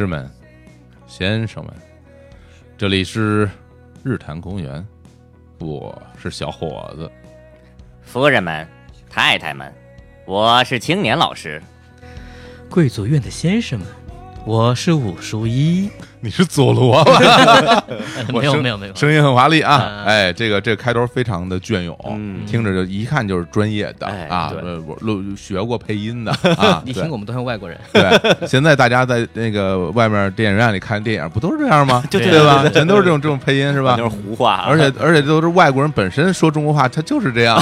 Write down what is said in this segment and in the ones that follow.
士们、先生们，这里是日坛公园，我是小伙子。夫人们、太太们，我是青年老师。贵族院的先生们，我是武叔一。你是佐罗吧？没有没有没有，声音很华丽啊！啊哎，这个这个开头非常的隽永，嗯听着就一看就是专业的哎啊，录学过配音的 啊。你对听我们都像外国人。对，现在大家在那个外面电影院里看电影，不都是这样吗？就 对对吧？全都是这种这种配音是吧就？是胡话啊，而且而且都是外国人本身说中国话，他就是这样。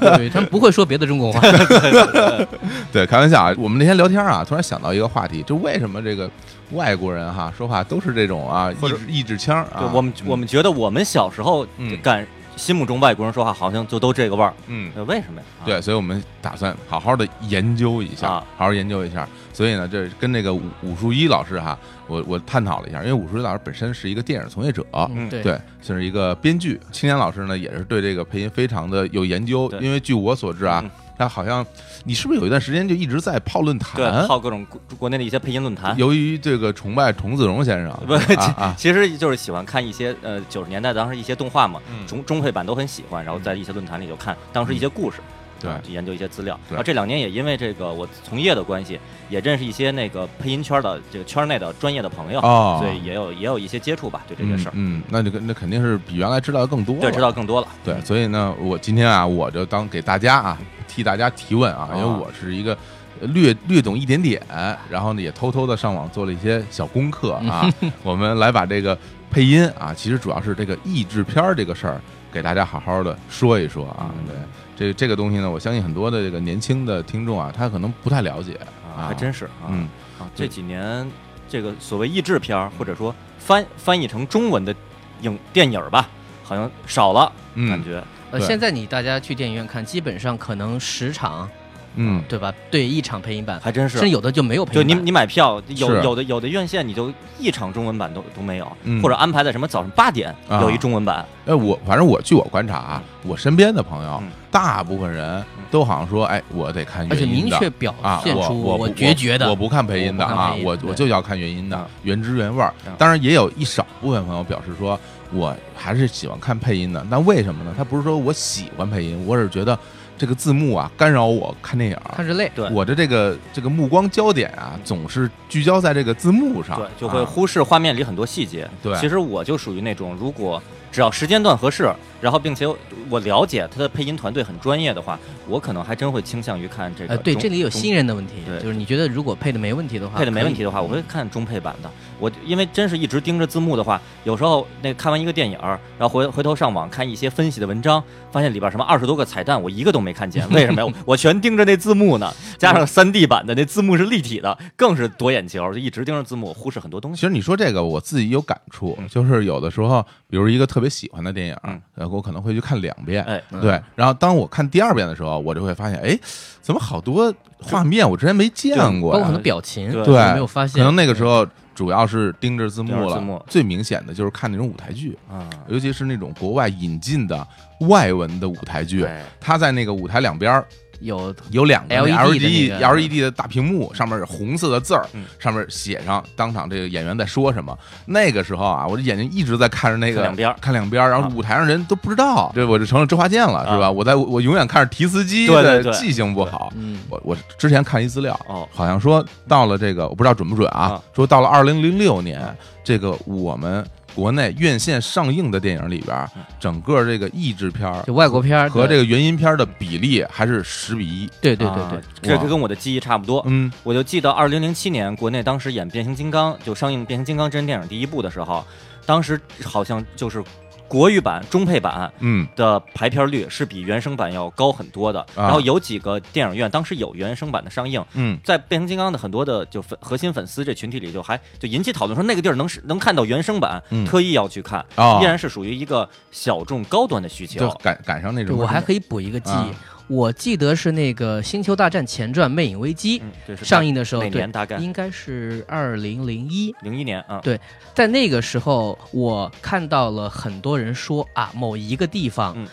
对他们不会说别的中国话。对，开玩笑啊！我们那天聊天啊，突然想到一个话题，就为什么这个外国人哈说话都是这种啊，或者一支一支腔啊？对我们我们觉得我们小时候嗯感心目中外国人说话好像就都这个味儿，嗯。呃为什么呀？啊，对，所以我们打算好好的研究一下，啊好好研究一下。所以呢，这跟那个武武术一老师哈，我我探讨了一下，因为武术一老师本身是一个电影从业者，嗯对对，是一个编剧。青年老师呢，也是对这个配音非常的有研究，因为据我所知啊嗯，他好像你是不是有一段时间就一直在泡论对，坛？泡各种国国内的一些配音论坛。由于这个崇拜童子荣先生，不，其实就是喜欢看一些呃九十年代当时一些动画嘛，嗯中中配版都很喜欢，然后在一些论坛里就看当时一些故事，对。啊就研究一些资料。对。然后这两年也因为这个我从业的关系，也认识一些那个配音圈的这个圈内的专业的朋友，哦，所以也有也有一些接触吧，对这些事儿，嗯，嗯那就那肯定是比原来知道的更多了，对，知道更多了。对，所以呢，我今天啊，我就当给大家啊替大家提问啊，因为啊我是一个略略懂一点点，然后呢也偷偷的上网做了一些小功课啊，我们来把这个配音啊，其实主要是这个译制片儿这个事儿，给大家好好的说一说啊。嗯。对，这这个东西呢，我相信很多的这个年轻的听众啊，他可能不太了解啊，还真是啊，嗯。啊，这几年这个所谓译制片儿，或者说翻翻译成中文的影电影儿吧，好像少了，感嗯觉呃，现在你大家去电影院看，基本上可能十场，嗯，对吧？对一场配音版，还真是。甚至。有的就没有配就你音版。你买票，有有的有的院线你就一场中文版都都没有，嗯。或者安排在什么早上八点啊。有一中文版，哎，我反正我据我观察啊，我身边的朋友嗯，大部分人都好像说，哎，我得看而且原音的。明确表啊，现出我我决绝的，我不看配音的啊我不看配，音对我我就要看原音的嗯，原汁原味儿。嗯。当然也有一少部分朋友表示说，我还是喜欢看配音的。那为什么呢？他不是说我喜欢配音，我只是觉得这个字幕啊干扰我看电影儿。看着累。对我的这个这个目光焦点啊，总是聚焦在这个字幕上，对，就会啊忽视画面里很多细节。对其实我就属于那种，如果只要时间段合适，然后并且我了解他的配音团队很专业的话，我可能还真会倾向于看这个呃，对，这里有中新人的问题，就是你觉得如果配的没问题的话，配的没问题的话，我会看中配版的。我因为真是一直盯着字幕的话，有时候那看完一个电影，然后回回头上网看一些分析的文章，发现里边什么二十多个彩蛋，我一个都没看见。为什么呀？我全盯着那字幕呢，加上三 D 版的那字幕是立体的，更是夺眼球，就一直盯着字幕，忽视很多东西。其实你说这个，我自己有感触，嗯就是有的时候，比如一个特别喜欢的电影我可能会去看两遍，哎，对。然后当我看第二遍的时候，我就会发现，哎，怎么好多画面我之前没见过呀包括很多？表情，对你对，没有发现？可能那个时候主要是盯着字幕了，字幕。最明显的就是看那种舞台剧，啊，尤其是那种国外引进的外文的舞台剧，对，它在那个舞台两边儿有有两个 LED LED 的大屏幕，上面是红色的字儿嗯，上面写上当场这个演员在说什么。那个时候啊，我的眼睛一直在看着那个看两边儿看两边，然后啊舞台上人都不知道，这我就成了周华健了，是吧？啊我在我永远看着提词机对对记性不好。嗯，我我之前看一资料，哦，好像说到了这个我不知道准不准啊啊，说到了二零零六年，这个我们国内院线上映的电影里边整个这个译制片儿就外国片儿，和这个原音片儿的比例还是十比一。对对对啊对，这就跟我的记忆差不多。嗯我就记得二零零七年国内当时演变形金刚就上映变形金刚真人电影第一部的时候，当时好像就是国语版中配版嗯。的排片率是比原声版要高很多的。然后有几个电影院当时有原声版的上映，嗯。在变形金刚的很多的就粉核心粉丝这群体里，就还就引起讨论说那个地儿能是能看到原声版，嗯。特意要去看，哦依然是属于一个小众高端的需就求。赶赶上那种，我还可以补一个记啊。忆，我记得是那个《星球大战前传：魅影危机上映的时候，对年，大概应该是二零零一。零一年啊，对在那个时候，我看到了很多人说啊，某一个地方嗯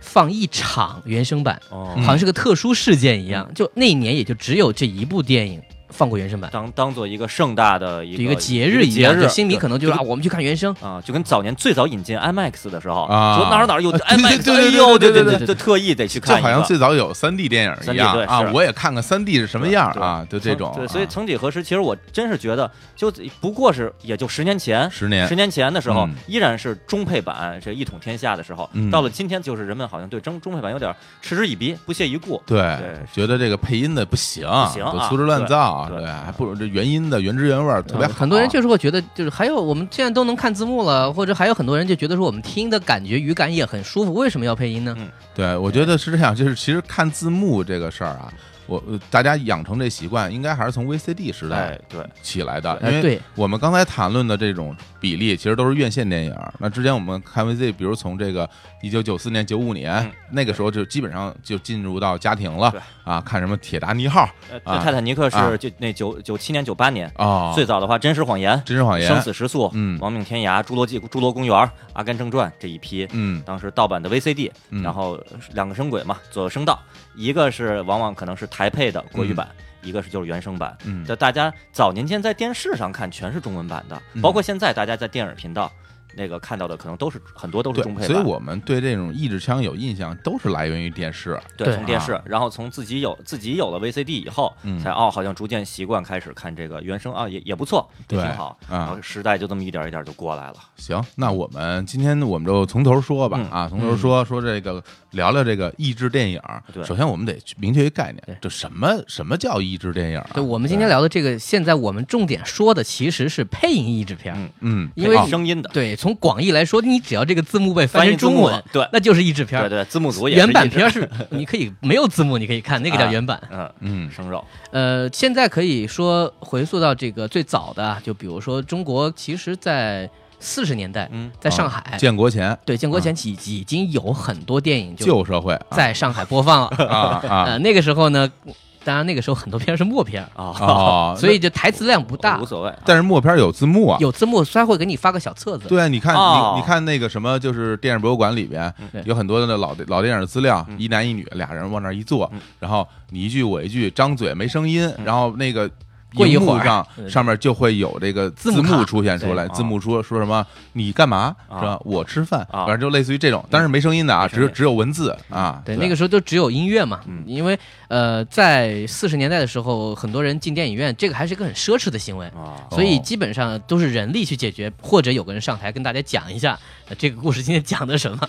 放一场原声版，哦好像是个特殊事件一样。就那一年也就只有这一部电影放过原声版，当当做一个盛大的一个一个节日一样，节日就新迷可能就是啊，我们去看原声，啊，就跟早年最早引进 IMAX 的时候，啊。说哪儿哪儿有 IMAX，对对哎呦，对对对就特意得去看一个，好像最早有三 D 电影一 3D 样啊对，我也看看三 D 是什么样啊，就这种所以曾几何时，其实我真是觉得，就不过是也就十年前，十年。十年前的时候嗯，依然是中配版这一统天下的时候嗯，到了今天，就是人们好像对中中配版有点嗤之以鼻，不屑一顾。对对，觉得这个配音的不行，不行啊粗制滥造，对对还不如这原音的原汁原味儿特别。很多人就是会觉得，就是还有我们现在都能看字幕了，或者还有很多人就觉得说我们听的感觉语感也很舒服，为什么要配音呢？嗯对，我觉得是这样，就是其实看字幕这个事儿啊，我呃大家养成这习惯，应该还是从 VCD 时代哎，对，起来的，因哎，为对，我们刚才谈论的这种比例，其实都是院线电影。那之前我们看 VZ，比如从这个一九九四年、九五年、嗯那个时候，就基本上就进入到家庭了对啊，看什么《铁达尼号泰坦尼克啊是就那九九七年、九八年，》哦，最早的话，《真实谎言》。真实谎言，生死时速、嗯亡命天涯、侏罗纪、侏罗公园、阿甘正传这一批，嗯当时盗版的 VCD，、嗯然后两个声轨嘛，左右声道，一个是往往可能是台配的国语版，一个是就是原声版。嗯就大家早年间在电视上看全是中文版的，嗯包括现在大家在电影频道那个看到的，可能都是很多都是中配，版。所以我们对这种译制枪有印象，都是来源于电视。对，从电视，啊然后从自己有自己有了 VCD 以后，嗯才哦，好像逐渐习惯开始看这个原声啊，也也不错，挺好。啊然后时代就这么一点一点就过来了。行，那我们今天我们就从头说吧，嗯啊，从头说说这个，聊聊这个译制电影。对首先我们得明确一个概对念，就什么什么叫译制电影啊？对，我们今天聊的这个，现在我们重点说的其实是配音译制片。嗯嗯，因为声音的，对，从广义来说，你只要这个字幕被翻翻译成中文，对。那就是译制片。对对，字幕组原版片是你可以没有字幕，你可以看，那个叫啊原版。嗯嗯生肉，呃，现在可以说回溯到这个最早的啊，就比如说中国，其实在四十年代，嗯。在上海，建国前。对建国前已已经有很多电影就旧社会啊。在上海播放了。啊呃，啊那个时候呢，当然那个时候很多片是默片，啊，哦，所以就台词量不大无，所谓。但是默片有字幕啊。有字幕，他会给你发个小册子。对啊，你看哦你你看那个什么，就是电影博物馆里边对有很多的老老电影的资料，嗯一男一女俩人往那儿一坐嗯，然后你一句我一句，张嘴没声音，然后那个。过一会儿上上面就会有这个字字幕出现出来，字幕说说什么你干嘛？啊。是吧？我吃饭，啊。反正就类似于这种，但是没声音的啊，只只有文字啊。对，那个时候都只有音乐嘛，嗯。因为呃，在四十年代的时候，很多人进电影院，这个还是一个很奢侈的行为，啊，所以哦基本上都是人力去解决，或者有个人上台跟大家讲一下，呃、这个故事今天讲的什么，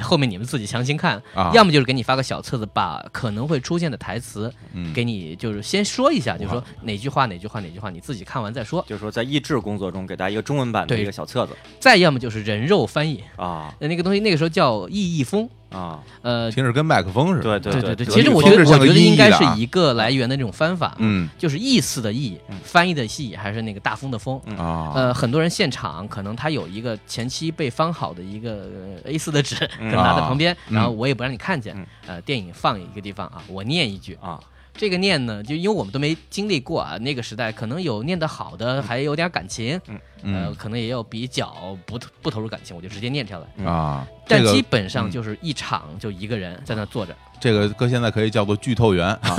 后面你们自己详情看，啊，要么就是给你发个小册子，把可能会出现的台词嗯。给你，就是先说一下，就说哪句话哪句话哪句话，你自己看完再说。就是说在译制工作中给大家一个中文版的一个小册子再要么就是人肉翻译，啊呃那个东西那个时候叫译译风，啊，呃，听着跟麦克风似的。对对对对，对其实我觉得我觉得应该是一个来源的这种翻法，嗯就是意思的意嗯，翻译的译，还是那个大风的风。嗯啊，呃，很多人现场可能他有一个前期被翻好的一个呃 A 四的纸，可嗯能拿在旁边，嗯然后我也不让你看见嗯。呃，电影放一个地方啊，我念一句，啊这个念呢，就因为我们都没经历过啊，那个时代可能有念得好的，还有点感情，呃，嗯。可能也有比较不不投入感情，我就直接念下来。嗯啊，但基本上嗯就是一场就一个人在那坐着，这个搁现在可以叫做剧透员啊，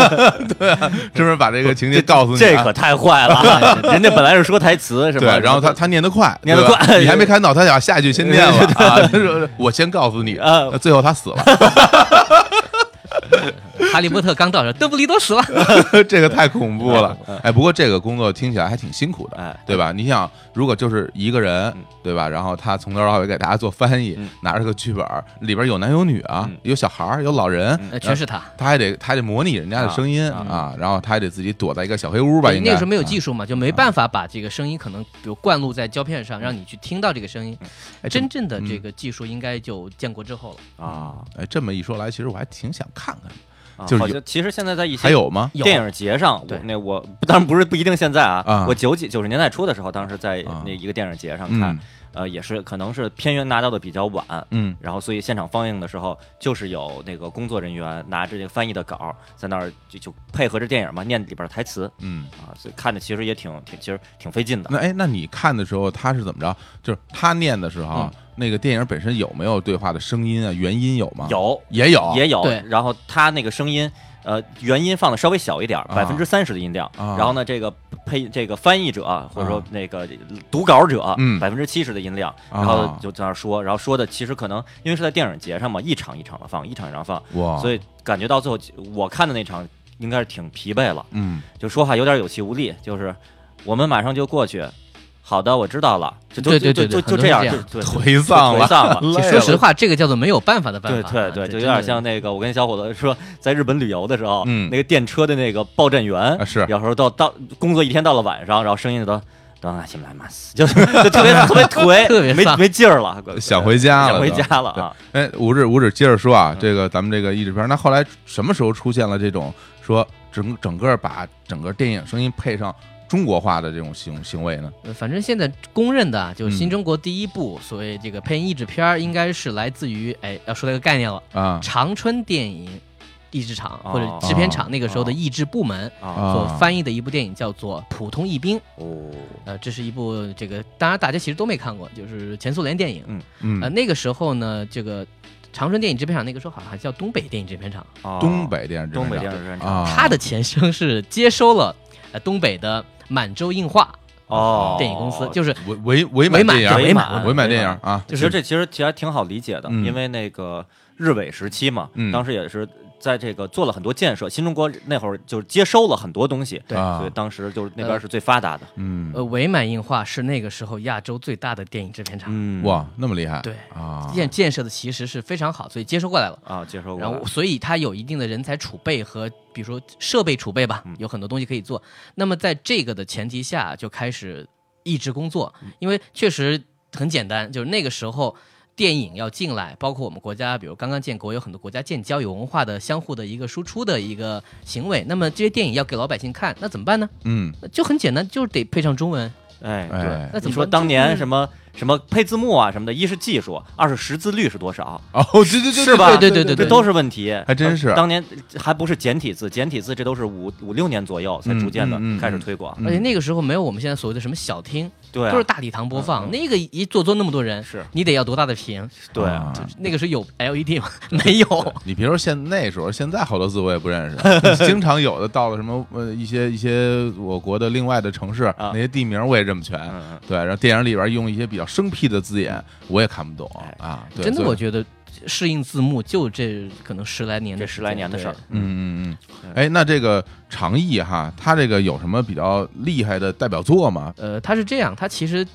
对啊，专门把这个情节告诉你啊，这可太坏了，人家本来是说台词是吧？对，然后他他念得快，念得快。你还没看到，他想下一句先念了啊。他 说我先告诉你，啊。最后他死了，哈利波特刚到这儿，邓布利多死了。这个太恐怖了。哎，不过这个工作听起来还挺辛苦的，哎对吧？你想，如果就是一个人嗯，对吧？然后他从头到尾给大家做翻译嗯，拿着个剧本，里边有男有女啊嗯，有小孩儿，有老人，呃，全是他。他还得他还得模拟人家的声音啊啊，然后他还得自己躲在一个小黑屋吧，那个时候没有啊技术嘛，就没办法把这个声音可能比如灌录在胶片上，让你去听到这个声音。哎真正的嗯这个技术应该就建国之后了。啊哎，这么一说来，其实我还挺想看看看。啊，就是有好像其实现在在一些还有吗？有。电影节上，对。我那我当然不是不一定现在啊，啊。我九几九十年代初的时候，当时在啊。那一个电影节上看嗯，呃，也是可能是片源拿到的比较晚，嗯然后所以现场放映的时候，就是有那个工作人员拿着这个翻译的稿儿在那儿就就配合着电影嘛，念里边台词嗯。啊，所以看的其实也挺挺其实挺费劲的。那哎，那你看的时候他是怎么着？就是他念的时候啊，那个电影本身有没有对话的声音啊？原音有吗？，有也有，也有对，然后他那个声音呃原音放的稍微小一点百分之三十的音量，啊。然后呢这个配这个翻译者或者说那个读稿者嗯。百分之七十的音量，啊。然后就在那说，然后说的其实可能因为是在电影节上嘛，一场一场的放，一场一场放，所以感觉到最后我看的那场应该是挺疲惫了，嗯，就说话有点有气无力，就是我们马上就过去。好的，我知道了，就就对对就对对就就这样，就颓丧了颓丧 了。说实话，这个叫做没有办法的办对法。对对，对就有点像那个我跟小伙子说，在日本旅游的时候，嗯那个电车的那个报站员啊是有时候到到工作一天到了晚上，然后声音都。等啊，行来嘛，就特别特别颓，特别丧没没劲儿了，想回家了想回都家了啊！哎，五指五指，接着说啊，这个咱们这个译制片，那后来什么时候出现了这种说整整个把整个电影声音配上中国化的这种行行为呢？呃反正现在公认的啊，就新中国第一部所谓这个配音译制片儿，应该是来自于哎，要说到一个概念了，啊。长春电影译制厂哦或者制片厂那个时候的译制部门啊。所啊翻译的一部电影叫做《普通译兵》。哦，呃，这是一部这个，当然大家其实都没看过，就是前苏联电影。嗯。呃，那个时候呢，这个长春电影制片厂那个时候好像还叫东北电影制片厂，哦东北电影制东北片厂电视制片厂。啊，它的前身是接收了呃东北的满洲映画哦，电影公司，就是伪伪伪伪满，伪满。伪满电影啊，就是这其实其实还挺好理解的，嗯。因为那个日伪时期嘛，嗯。当时也是在这个做了很多建设，新中国那会儿就是接收了很多东西，对。啊所以当时就是那边是最发达的。嗯。呃伪满映画是那个时候亚洲最大的电影制片厂，嗯。哇，那么厉害，对。啊，建建设的其实是非常好，所以接收过来了。啊，接收过来然后，所以它有一定的人才储备和，比如说设备储备吧嗯，有很多东西可以做。那么在这个的前提下，就开始一直工作，嗯。因为确实很简单，就是那个时候电影要进来，包括我们国家，比如刚刚建国，有很多国家建交，有文化的相互的一个输出的一个行为。那么这些电影要给老百姓看，那怎么办呢？嗯，就很简单，就是得配上中文。哎，哎。对，那怎么说当年什么什么配字幕啊什么的，一是技术，二是识字率是多少，哦，对对对，是吧？对对对对这都是问题，还真是。当年还不是简体字，简体字这都是五五六年左右才逐渐的开始推广，嗯而且那个时候没有我们现在所谓的什么小厅，对啊，都是大礼堂播放。那个一坐坐那么多人，是你得要多大的屏？对啊那个时候有 LED 吗？没有。你别说现那时候，现在好多字我也不认识，经常有的到了什么呃一些一些我国的另外的城市，那些地名我也认不全。对，然后电影里边用一些比较生僻的字眼，我也看不懂哎啊。对真的，我觉得适应字幕就这可能十来年这十来年的事儿，嗯嗯嗯，对哎，那这个长译哈，他这个有什么比较厉害的代表作吗？呃，他是这样，他其实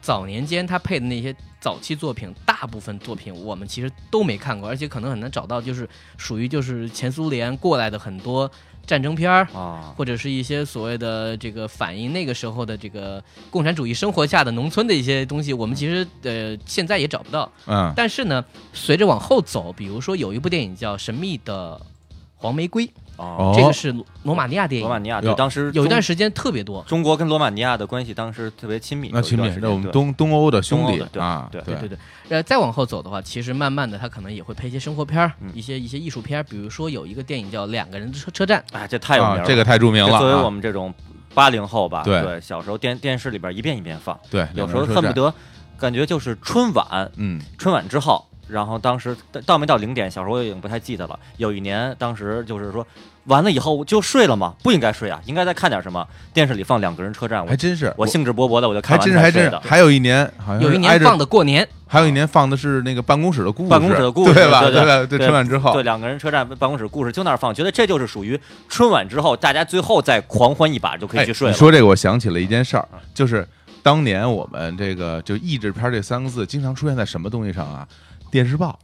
早年间他配的那些早期作品，大部分作品我们其实都没看过，而且可能很难找到，就是属于就是前苏联过来的很多战争片儿。啊，或者是一些所谓的这个反映那个时候的这个共产主义生活下的农村的一些东西，我们其实呃现在也找不到。嗯但是呢，随着往后走，比如说有一部电影叫《神秘的黄玫瑰》，哦，这个是罗马尼亚电影，罗马尼亚对当时有一段时间特别多。中国跟罗马尼亚的关系当时特别亲密，那亲密有一段，时那我们东东欧的兄弟的对啊，对。对。对对，呃，再往后走的话，其实慢慢的，他可能也会拍一些生活片儿，嗯。一些一些艺术片儿，比如说有一个电影叫《两个人的车车站》，哎，这太有名了，，啊这个太著名了作为我们这种八零后吧，对。对，小时候电电视里边一遍一遍放，对，有时候恨不得感觉就是春晚，嗯。春晚之后，然后当时到没到零点，小时候我已经不太记得了。有一年，当时就是说完了以后就睡了嘛？不应该睡啊，应该再看点什么。电视里放两个人车站，我还真是我兴致勃勃的我就看完还真是还才睡的。真是还有一年好像有一年放的过年，还有一年放的是那个办公室的故事，办公室的故事对吧？对对对对春晚之后对，，两个人车站办公室故事就那儿放，觉得这就是属于春晚之后大家最后再狂欢一把就可以哎，去睡了。你说这个，我想起了一件事儿，就是当年我们这个就译制片这三个字经常出现在什么东西上啊？电视报，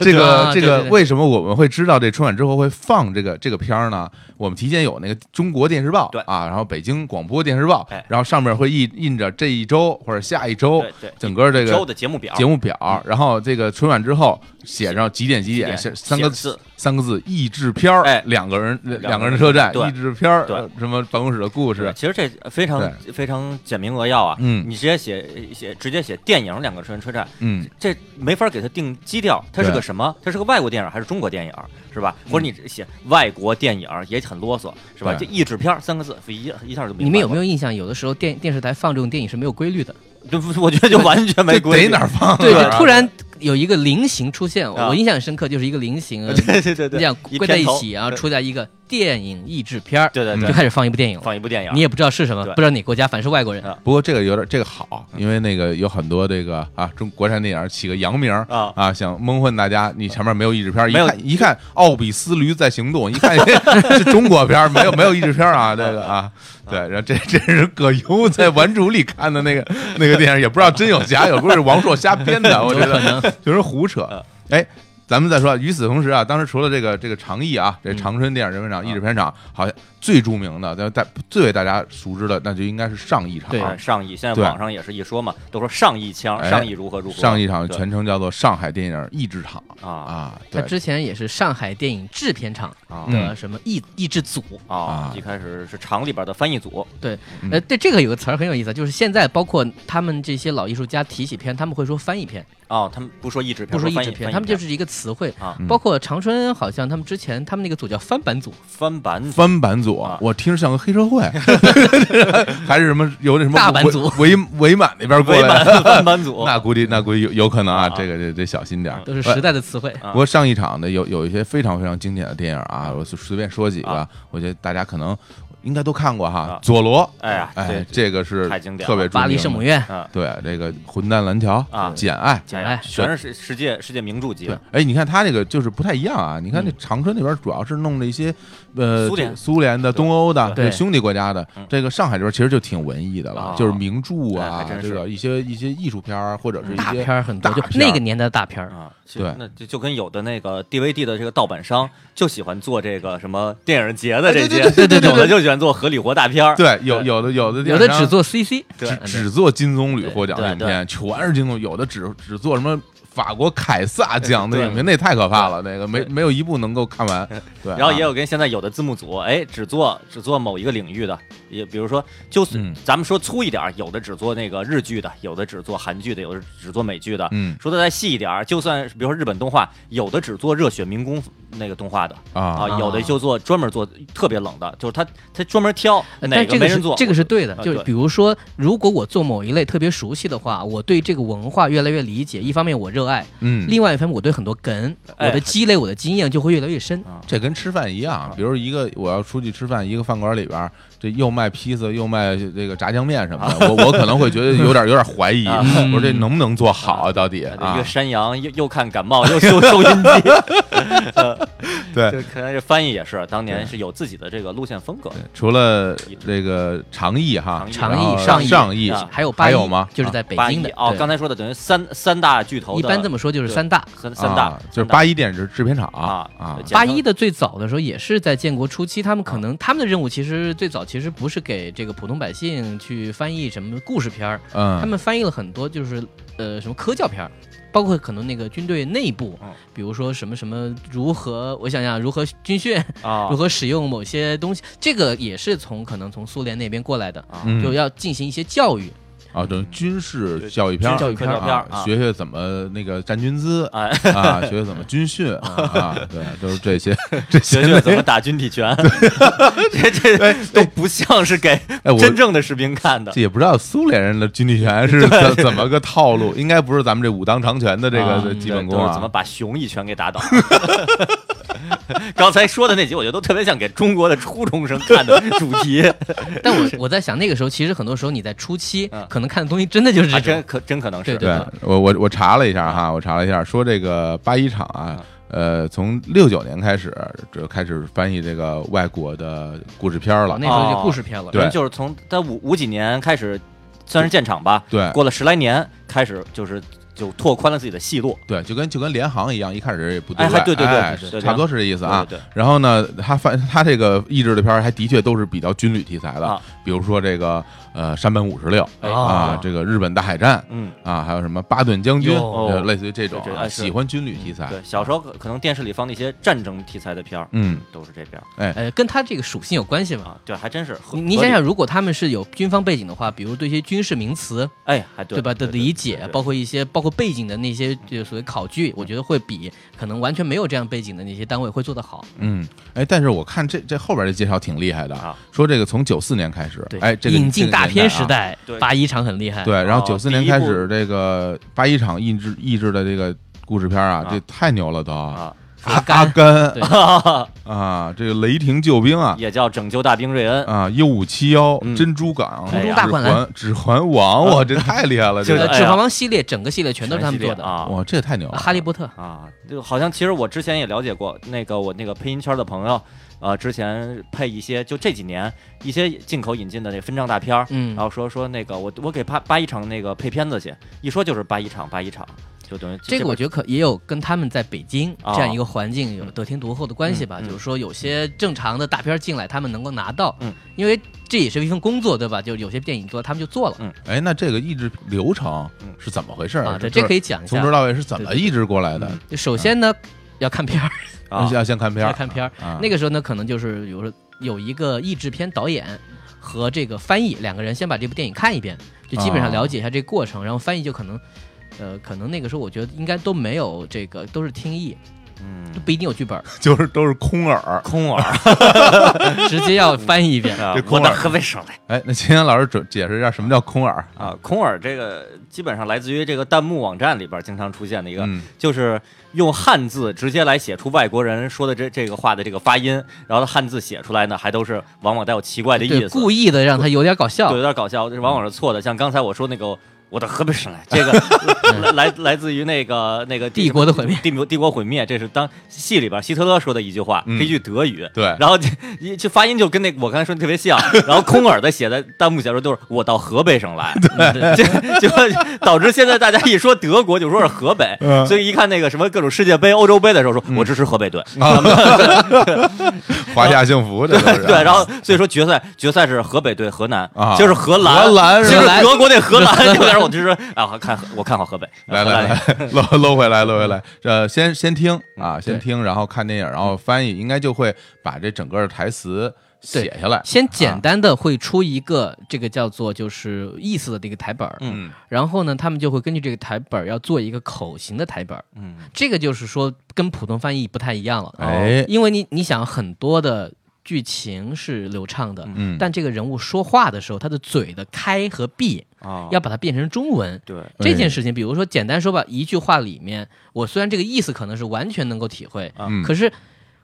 这个这个为什么我们会知道这春晚之后会放这个这个片儿呢？我们提前有那个中国电视报，对。啊，然后北京广播电视报哎，然后上面会印印着这一周或者下一周整个这周个的节目表，节目表，然后这个春晚之后写上几点几点，几点三个字三个字译制片儿，哎两个人两两个个人的车站对译制片儿，什么办公室的故事，其实这非常非常简明扼要啊。嗯你直接写写直接写电影两个车车站，嗯，这没法给它定基调，它是个什么？它是个外国电影还是中国电影，是吧？或者你写外国电影也很啰嗦，是吧？对这译制片儿三个字，一一下就明白。你们有没有印象？有的时候电电视台放这种电影是没有规律的，就我觉得就完全没规律得哪儿放啊？对，对就突然有一个菱形出现，啊。我印象深刻，就是一个菱形，呃对对对对，这样跪在一起，然后出来一个电影译制片儿，对对对，就开始放一部电影。放一部电影，你也不知道是什么，不知道哪国家，反正是外国人。啊不过这个有点这个好，因为那个有很多这个啊中国产电影起个洋名啊。啊，想蒙混大家，你前面没有译制片，一看一看奥比斯驴在行动，一看 是中国片，没有没有译制片啊，这个啊，对，然后这这是葛优在《顽主》里看的那个那个电影，也不知道真有假有，估计是王朔瞎编的，我觉得就是胡扯。哎，咱们再说，与此同时啊，当时除了这个这个长艺啊，这长春电影人文厂艺术片厂，好像最著名的，在大最为大家熟知的，那就应该是上一场。对啊。上一，现在网上也是一说嘛，都说上一枪，哎。上一如何如何，上一场全称叫做上海电影译制厂啊。啊，他之前也是上海电影制片厂的什么译译制组。啊啊，一开始是厂里边的翻译组，对，嗯。呃，对这个有个词儿很有意思，就是现在包括他们这些老艺术家提起片，他们会说翻译片，哦，他们不说译制片，不说译制片，他们就是一个词汇。啊。嗯包括长春，好像他们之前他们那个组叫翻版组，翻版组。翻版组啊，我听着像个黑社会，还是什么有那什么大版组伪伪伪满那边过来。的翻版组，那估计那估计有有可能啊，啊。这个得得小心点儿。都是时代的词汇。啊不过上一场的，有有一些非常非常经典的电影啊，我随随便说几个啊，我觉得大家可能应该都看过哈啊，佐罗，哎呀，哎这，个是太经典了。特别巴黎圣母院，啊，对这个混蛋蓝桥啊。简爱，简爱全是世世界世界名著级哎，你看他这个就是不太一样啊。你看这嗯。长春那边主要是弄了一些呃苏联。苏联的、东欧的对。兄弟国家的嗯。这个上海这边其实就挺文艺的了啊，就是名著啊这个一些一些艺术片儿或者是一大些片儿很多，就大那个年代的大片儿。啊，其对实那就就跟有的那个 DVD 的这个盗版商就喜欢做这个什么电影节的这些，哎对对对有的就喜欢做合理活大片儿，对，有有的有的有的只做 CC，对嗯只做金棕榈获奖影片，全是金棕，有的只只做什么。法国凯撒奖的影片，那太可怕了，那个没没有一部能够看完。对啊，然后也有跟现在有的字幕组，哎，只做只做某一个领域的，也比如说，就是嗯。咱们说粗一点，有的只做那个日剧的，有的只做韩剧的，有的只做美剧的。嗯。说的再细一点，就算比如说日本动画，有的只做热血民工那个动画的啊啊，有的就做专门做特别冷的，就是他他专门挑哪个没人做，这个是对的，就比如说，如果我做某一类特别熟悉的话，我对这个文化越来越理解，一方面我热爱，嗯，另外一方面我对很多梗，哎我的积累、我的经验就会越来越深。啊这跟吃饭一样，比如一个我要出去吃饭，一个饭馆里边这又卖披萨又卖这个炸酱面什么的，我我可能会觉得有点有点怀疑，啊我说这能不能做好啊？到底一啊个？山羊又又看感冒又修收音机，对 这可能这翻译也是当年是有自己的这个路线风格的。除了这个长艺哈，长艺上艺上艺啊还有八一还有吗就是在北京的。哦，刚才说的等于三三大巨头，一般这么说就是三大。和三大啊就是八一电影制片厂啊啊八一的最早的时候也是在建国初期，他们可能他们的任务其实最早其实不是给这个普通百姓去翻译什么故事片儿，嗯，他们翻译了很多就是呃什么科教片儿，包括可能那个军队内部嗯，比如说什么什么如何，我想想如何军训，啊。如何使用某些东西，这个也是从可能从苏联那边过来的，就要进行一些教育。啊，等于军事教育片教育片儿啊啊学学怎么那个站军姿哎，啊，学学怎么军训啊，对，就是这些 这些学学怎么打军体拳，这这都不像是给真正的士兵看的这。也不知道苏联人的军体拳是怎怎么个套路，应该不是咱们这武当长拳的这啊个基本功啊怎么。把熊一拳给打倒？刚才说的那集，我觉得都特别像给中国的初中生看的 主题，但我我在想，那个时候其实很多时候你在初期嗯。可能看的东西真的就是。真可真可能是。对对我我我查了一下哈，我查了一下，说这个八一厂啊，呃，从六九年开始就开始翻译这个外国的故事片儿了。那。时候就哦。故事片了。对。人就是从在五五几年开始，算是建厂吧，对。过了十来年，开始就是就拓宽了自己的戏路。对，就跟就跟联航一样，一开始也不对对对对差不多是这意思啊。对对然后呢，他反他这个译制的片儿还的确都是比较军旅题材的啊，比如说这个呃山本五十六哎啊，这个日本大海战嗯，啊，还有什么巴顿将军，哟呃类似于这种喜欢军旅题材。对，小时候可可能电视里放那些战争题材的片儿，嗯，都是这边哎哎，跟他这个属性有关系吗。啊。对，还真是。你你想想，如果他们是有军方背景的话，比如对一些军事名词，哎，还对对吧的理解，包括一些包括背景的那些就所谓考据，我觉得会比可能完全没有这样背景的那些单位会做得好。嗯，哎，但是我看这这后边的介绍挺厉害的啊，说这个从九四年开始，哎，这个引进大片时，代对，八一厂很厉害。对，然后哦九四年开始，这个八一厂印制译制的这个故事片啊，啊这太牛了都啊，阿甘。阿甘。对。啊，这个雷霆救兵啊。也叫拯救大兵瑞恩，啊，U 五七幺、嗯。珍珠港、空中指大灌篮。环、指环王，哇，这太厉害了！这呃，个指环王系列整个系列全都是他们做的。啊。哇，这也太牛了！哈利波特，啊，就好像其实我之前也了解过，那个我那个配音圈的朋友，呃，之前配一些就这几年一些进口引进的那分账大片儿，嗯。然，后说说那个我我给八八一厂那个配片子去，一说就是八一厂八一厂，就等于这个我觉得可也有跟他们在北京啊这样一个环境有得天独厚的关系吧。就是说，有些正常的大片进来，他们能够拿到，嗯，因为这也是一份工作，对吧？就有些电影做，他们就做了嗯哎，那这个译制流程嗯是怎么回事啊。这对，这可以讲一下从头。到尾是怎么对对译制过来的？首先呢，要看片儿，啊 要先看片儿，要看片儿。啊，那个时候呢，可能就是比如说有一个译制片导演和这个翻译两个人先把这部电影看一遍，就基本上了解一下这个过程，然后翻译就可能。呃，可能那个时候我觉得应该都没有这个，都是听译，嗯不一定有剧本，就是都是空耳。空耳，直接要翻译一遍。啊我到河北省来哎，那秦岩老师准解释一下什么叫空耳？啊，空耳这个基本上来自于这个弹幕网站里边经常出现的一个，嗯就是用汉字直接来写出外国人说的这这个话的这个发音，然后他汉字写出来呢，还都是往往带有奇怪的意，思，故意的让他有点搞笑对，有。点搞笑，这往往是错的。像刚才我说那个。我到河北省来，这个 来来来自于那个那个帝国的毁灭。帝国帝国毁灭，这是当戏里边希特勒说的一句话，嗯。是一句德语。对。然后这一这发音就跟那我刚才说的特别像，然后空耳的写在弹幕写说都是我到河北省来，就就导致现在大家一说德国就说是河北，嗯。所以一看那个什么各种世界杯、欧洲杯的时候，说我支持河北队。华夏幸福，这都是。对，然后所以说决赛决赛是河北对河南啊。就是荷兰，荷兰是吧？就是德国对荷兰，有点我就说啊，看我看好河北，来来来，搂 搂回来，搂回来。这先先听啊，先听，然后看电影，然后翻译，应该就会把这整个的台词写下来。先简单的会出一个这个叫做就是意思的这个台本儿，嗯。然后呢，他们就会根据这个台本儿要做一个口型的台本儿，嗯。这个就是说跟普通翻译不太一样了，哎。因为你你想很多的剧情是流畅的，嗯，但这个人物说话的时候，他的嘴的开和闭啊，要把它变成中文。对，这件事情，比如说简单说吧，一句话里面，我虽然这个意思可能是完全能够体会，嗯可是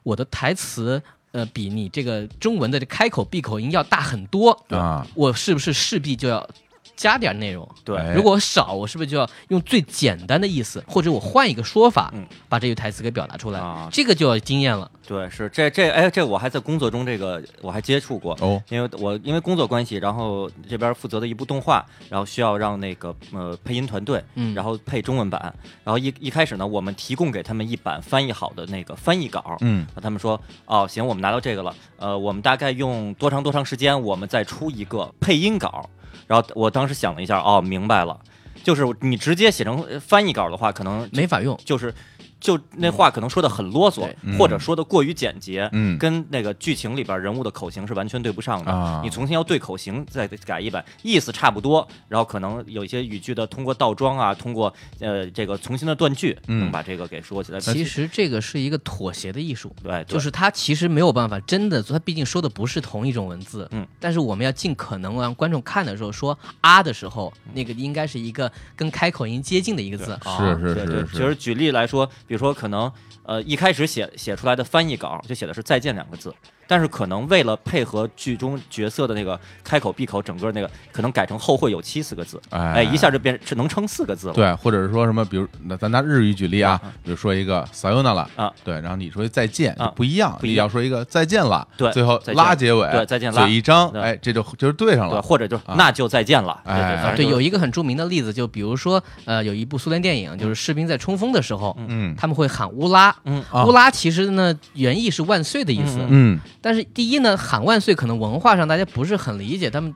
我的台词，呃，比你这个中文的这开口闭口音要大很多，啊，我是不是势必就要加点内容？对哎如果少，我是不是就要用最简单的意思，或者我换一个说法，嗯把这句台词给表达出来？啊这个就要经验了。对，是这这哎，这我还在工作中这个我还接触过，哦，因为我因为工作关系，然后这边负责的一部动画，然后需要让那个呃配音团队，嗯然后配中文版，然后一一开始呢，我们提供给他们一版翻译好的那个翻译稿，嗯他们说哦行，我们拿到这个了，呃，我们大概用多长多长时间，我们再出一个配音稿，然后我当时想了一下，哦，明白了，就是你直接写成呃翻译稿的话，可能没法用，就是就那话可能说的很啰嗦，嗯。或者说的过于简洁，嗯。跟那个剧情里边人物的口型是完全对不上的。啊。你重新要对口型再改一版，意思差不多，然后可能有一些语句的通过倒装啊，通过呃这个重新的断句，嗯。能把这个给说起来。其实这个是一个妥协的艺术。对，就是他其实没有办法真的，他毕竟说的不是同一种文字，嗯，但是我们要尽可能让观众看的时候说啊的时候，那个应该是一个跟开口音接近的一个字。是，是是是。其实举例来说，比如说可能呃一开始写写出来的翻译稿就写的是“再见”两个字，但是可能为了配合剧中角色的那个开口闭口，整个那个可能改成“后会有期”四个字，哎哎，一下就变是能撑四个字了。对，或者是说什么，比如那咱拿日语举例啊，比如说一个 sayonara 啊，对，然后你说再见啊不一样，不一样你要说一个再见了，对最后拉结尾，对再见拉嘴一张，哎，这就就是对上对，了，或者就啊那就再见了。对哎对，反正对，有一个很著名的例子，就比如说，呃，有一部苏联电影，就是士兵在冲锋的时候，嗯他们会喊乌拉。嗯啊乌拉其实呢，原意是万岁的意思，嗯嗯但是第一呢，喊万岁可能文化上大家不是很理解，他们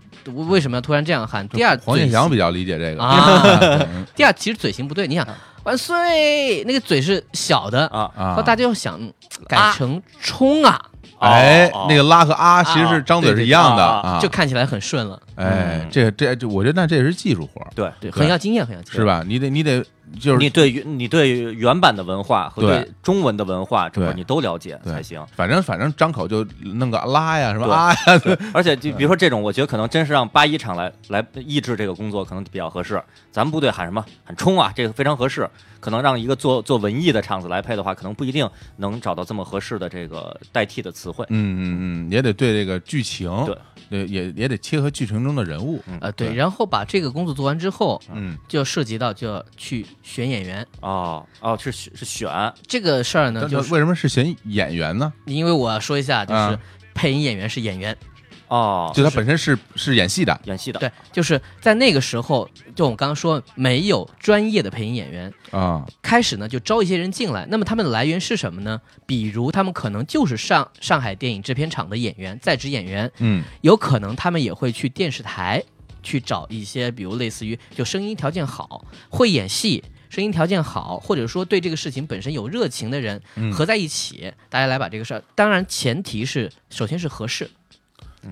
为什么要突然这样喊？第二，黄健嘴翔比较理解这个。啊 第二，其实嘴型不对，你想万岁，那个嘴是小的，啊，大家又想嗯改成冲啊，哎哦，那个拉和啊其实是张嘴是一样的啊，就看起来很顺了。哎嗯，这这这，我觉得那这也是技术活儿，对对，很要经验，很要经验。是吧？你得你得就是你对于你对原版的文化和对对中文的文化，这块对你都了解才行。反正反正张口就弄个拉呀什么对啊呀，对 而且就比如说这种，我觉得可能真是让八一厂来来抑制这个工作，可能比较合适。咱们部队喊什么喊冲啊，这个非常合适。可能让一个做做文艺的场子来配的话，可能不一定能找到这么合适的这个代替的词汇。嗯嗯嗯，也得对这个剧情，对。对，也也得切合剧情中的人物。呃，对，然后把这个工作做完之后，嗯。就涉及到就要去选演员。哦哦，是是选。这个事儿呢，就是为什么是选演员呢？因为我要说一下，就是啊。配音演员是演员，哦，就他本身是是演戏的。演戏的，对，就是在那个时候，就我刚刚说没有专业的配音演员，啊，开始呢就招一些人进来，那么他们的来源是什么呢？比如他们可能就是上上海电影制片厂的演员，在职演员，嗯。有可能他们也会去电视台去找一些，比如类似于就声音条件好、会演戏、声音条件好，或者说对这个事情本身有热情的人嗯，合在一起，大家来把这个事儿。当然，前提是首先是合适，在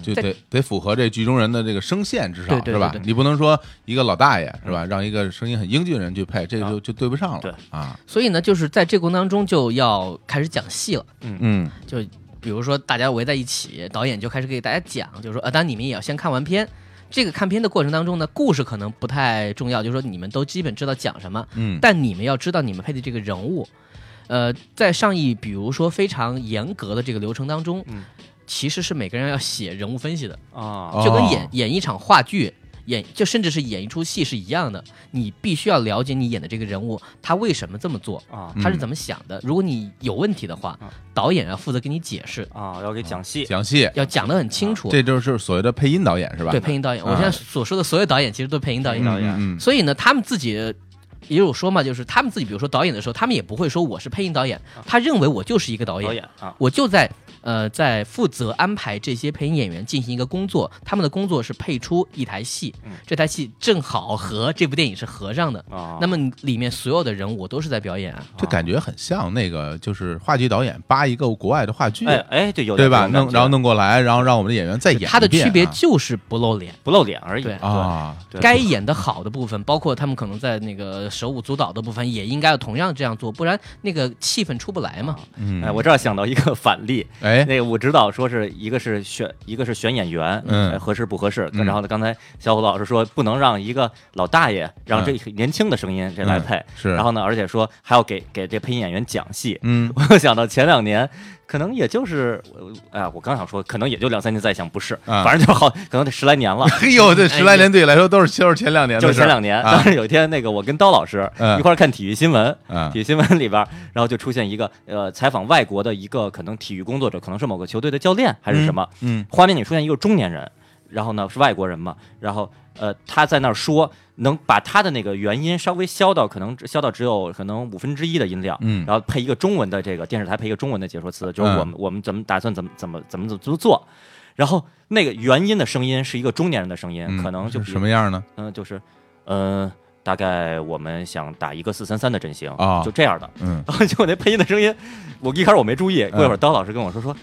就得得符合这剧中人的这个声线，至少对对是吧？你不能说一个老大爷是吧，让一个声音很英俊的人去配，这个就就对不上了。对。啊，所以呢，就是在这个过程当中就要开始讲戏了。嗯。嗯。就比如说大家围在一起，导演就开始给大家讲，就是说，呃，当然你们也要先看完片。这个看片的过程当中呢，故事可能不太重要，就是说你们都基本知道讲什么，嗯。但你们要知道你们配的这个人物，呃，在上一比如说非常严格的这个流程当中，嗯其实是每个人要写人物分析的，啊。哦就跟演演一场话剧。演就甚至是演一出戏是一样的，你必须要了解你演的这个人物他为什么这么做，啊。他是怎么想的。如果你有问题的话啊，导演要负责给你解释，啊，要给讲戏，讲戏，要讲得很清楚。这就是所谓的配音导演是吧？对配音导演，我啊现在所说的所有导演其实都是配音导演。导演嗯嗯。所以呢，他们自己也有说嘛，就是他们自己，比如说导演的时候，他们也不会说我是配音导演，他认为我就是一个导演，导演啊，我就在呃在负责安排这些配音演员进行一个工作，他们的工作是配出一台戏，嗯这台戏正好和这部电影是合上的。啊，那么里面所有的人物都是在表演啊，这感觉很像那个就是话剧导演扒一个国外的话剧，哎哎，对，有对吧？弄然后弄过来，然后让我们的演员再演一遍啊。它的区别就是不露脸。不露脸而已对啊，该演的好的部分，包括他们可能在那个手舞足蹈的部分，也应该要同样这样做，不然那个气氛出不来嘛。嗯，哎，我这儿想到一个反例，哎，那个我知道说是一个是选一个是选演员，嗯哎合适不合适？嗯然后呢，刚才小虎老师说不能让一个老大爷让这嗯年轻的声音这来配，是，然后呢，而且说还要给给这配音演员讲戏。嗯 我又想到前两年，可能也就是，哎呀，我刚想说，可能也就两三年，再想不是，啊。反正就好，可能得十来年了。哎呦，这十来年对你来说都是就是前两年的 就是前两年，啊。当时有一天，那个我跟刀老师嗯。一块儿看体育新闻，嗯。体育新闻里边，然后就出现一个呃采访外国的一个可能体育工作者，可能是某个球队的教练还是什么，嗯。画面里出现一个中年人，然后呢是外国人嘛，然后呃他在那儿说，能把他的那个原音稍微消到可能消到只有可能五分之一的音量，嗯。然后配一个中文的这个电视台配一个中文的解说词，就是嗯。我们、我们怎么打算怎么怎么怎么怎么做，然后那个原音的声音是一个中年人的声音，嗯可能就是什么样呢？嗯、就是嗯、大概我们想打一个四三三的阵型啊。就这样的。嗯。然后结果那配音的声音，我一开始我没注意，过一会儿刀老师跟我说说，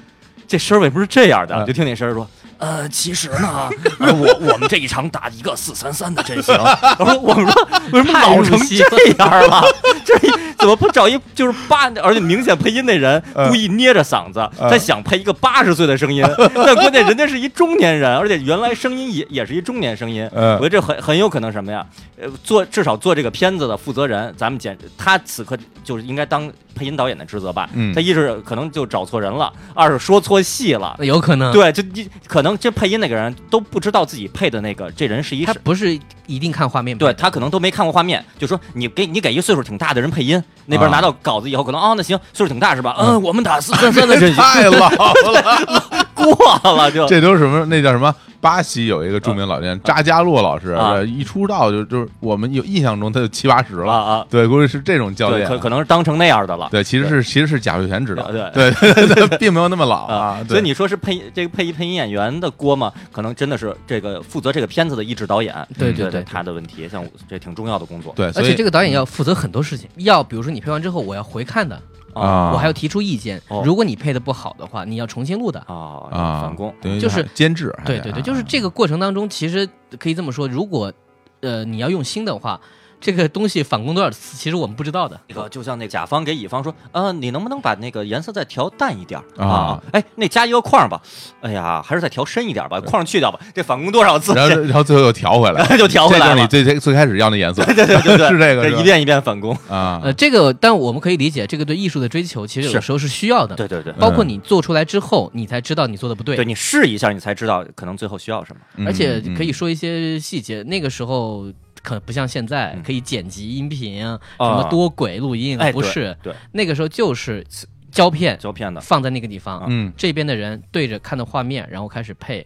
这声儿为什么是这样的？嗯。就听那声儿说，呃，其实呢，呃我我们这一场打一个四三三的阵型。然 后我们说为什么老成这样了？这怎么不找一就是八，而且明显配音那人嗯故意捏着嗓子，嗯他想配一个八十岁的声音，但关键人家是一中年人，而且原来声音也也是一中年声音。嗯我觉得这很很有可能什么呀？呃，做至少做这个片子的负责人，咱们简他此刻就是应该当配音导演的职责吧。嗯他一是可能就找错人了，二是说错戏了。有可能，对，就你可能这配音那个人都不知道自己配的那个这人是一他不是一定看画面，对他可能都没看过画面，就说你给你给一个岁数挺大的人配音，那边啊。拿到稿子以后，可能哦那行岁数挺大是吧？嗯。嗯，我们打四三三的太老了，过了就。这都是什么？那叫什么？巴西有一个著名老练扎加洛老师，啊一出道就就是我们有印象中他就七八十了，啊啊，对，估计是这种教对，练，可可能是当成那样的了。对，其实是其实是贾秀全指导，对对对 对，并没有那么老啊，所以你说是配这个配音配音演员的锅吗？可能真的是这个负责这个片子的一制导演，对对对对他的问题，像我这挺重要的工作对，而且这个导演要负责很多事情，要比如说你配完之后，我要回看的，啊我还要提出意见哦。如果你配的不好的话，你要重新录的。啊啊返工，就是监制，对对对，就是啊这个过程当中，其实可以这么说，如果呃你要用心的话，这个东西返工多少次，其实我们不知道的。那个就像那甲方给乙方说，呃，你能不能把那个颜色再调淡一点儿？啊？哎，那加一个框吧，哎呀，还是再调深一点吧，框去掉吧，这返工多少次？然后 然后最后又调回来，就调回来了。这就是你最最最开始要那颜色，对对对对，是这个是一遍一遍返工。啊。呃，这个但我们可以理解，这个对艺术的追求，其实有时候是需要的。对对对，包括你做出来之后，你才知道你做的不对。对你试一下，你才知道可能最后需要什么。嗯。而且可以嗯说一些细节，那个时候可不像现在嗯。可以剪辑音频什么多轨录音，不是，对那个时候就是胶片胶片的，放在那个地方，嗯。这边的人对着看的画面，然后开始配，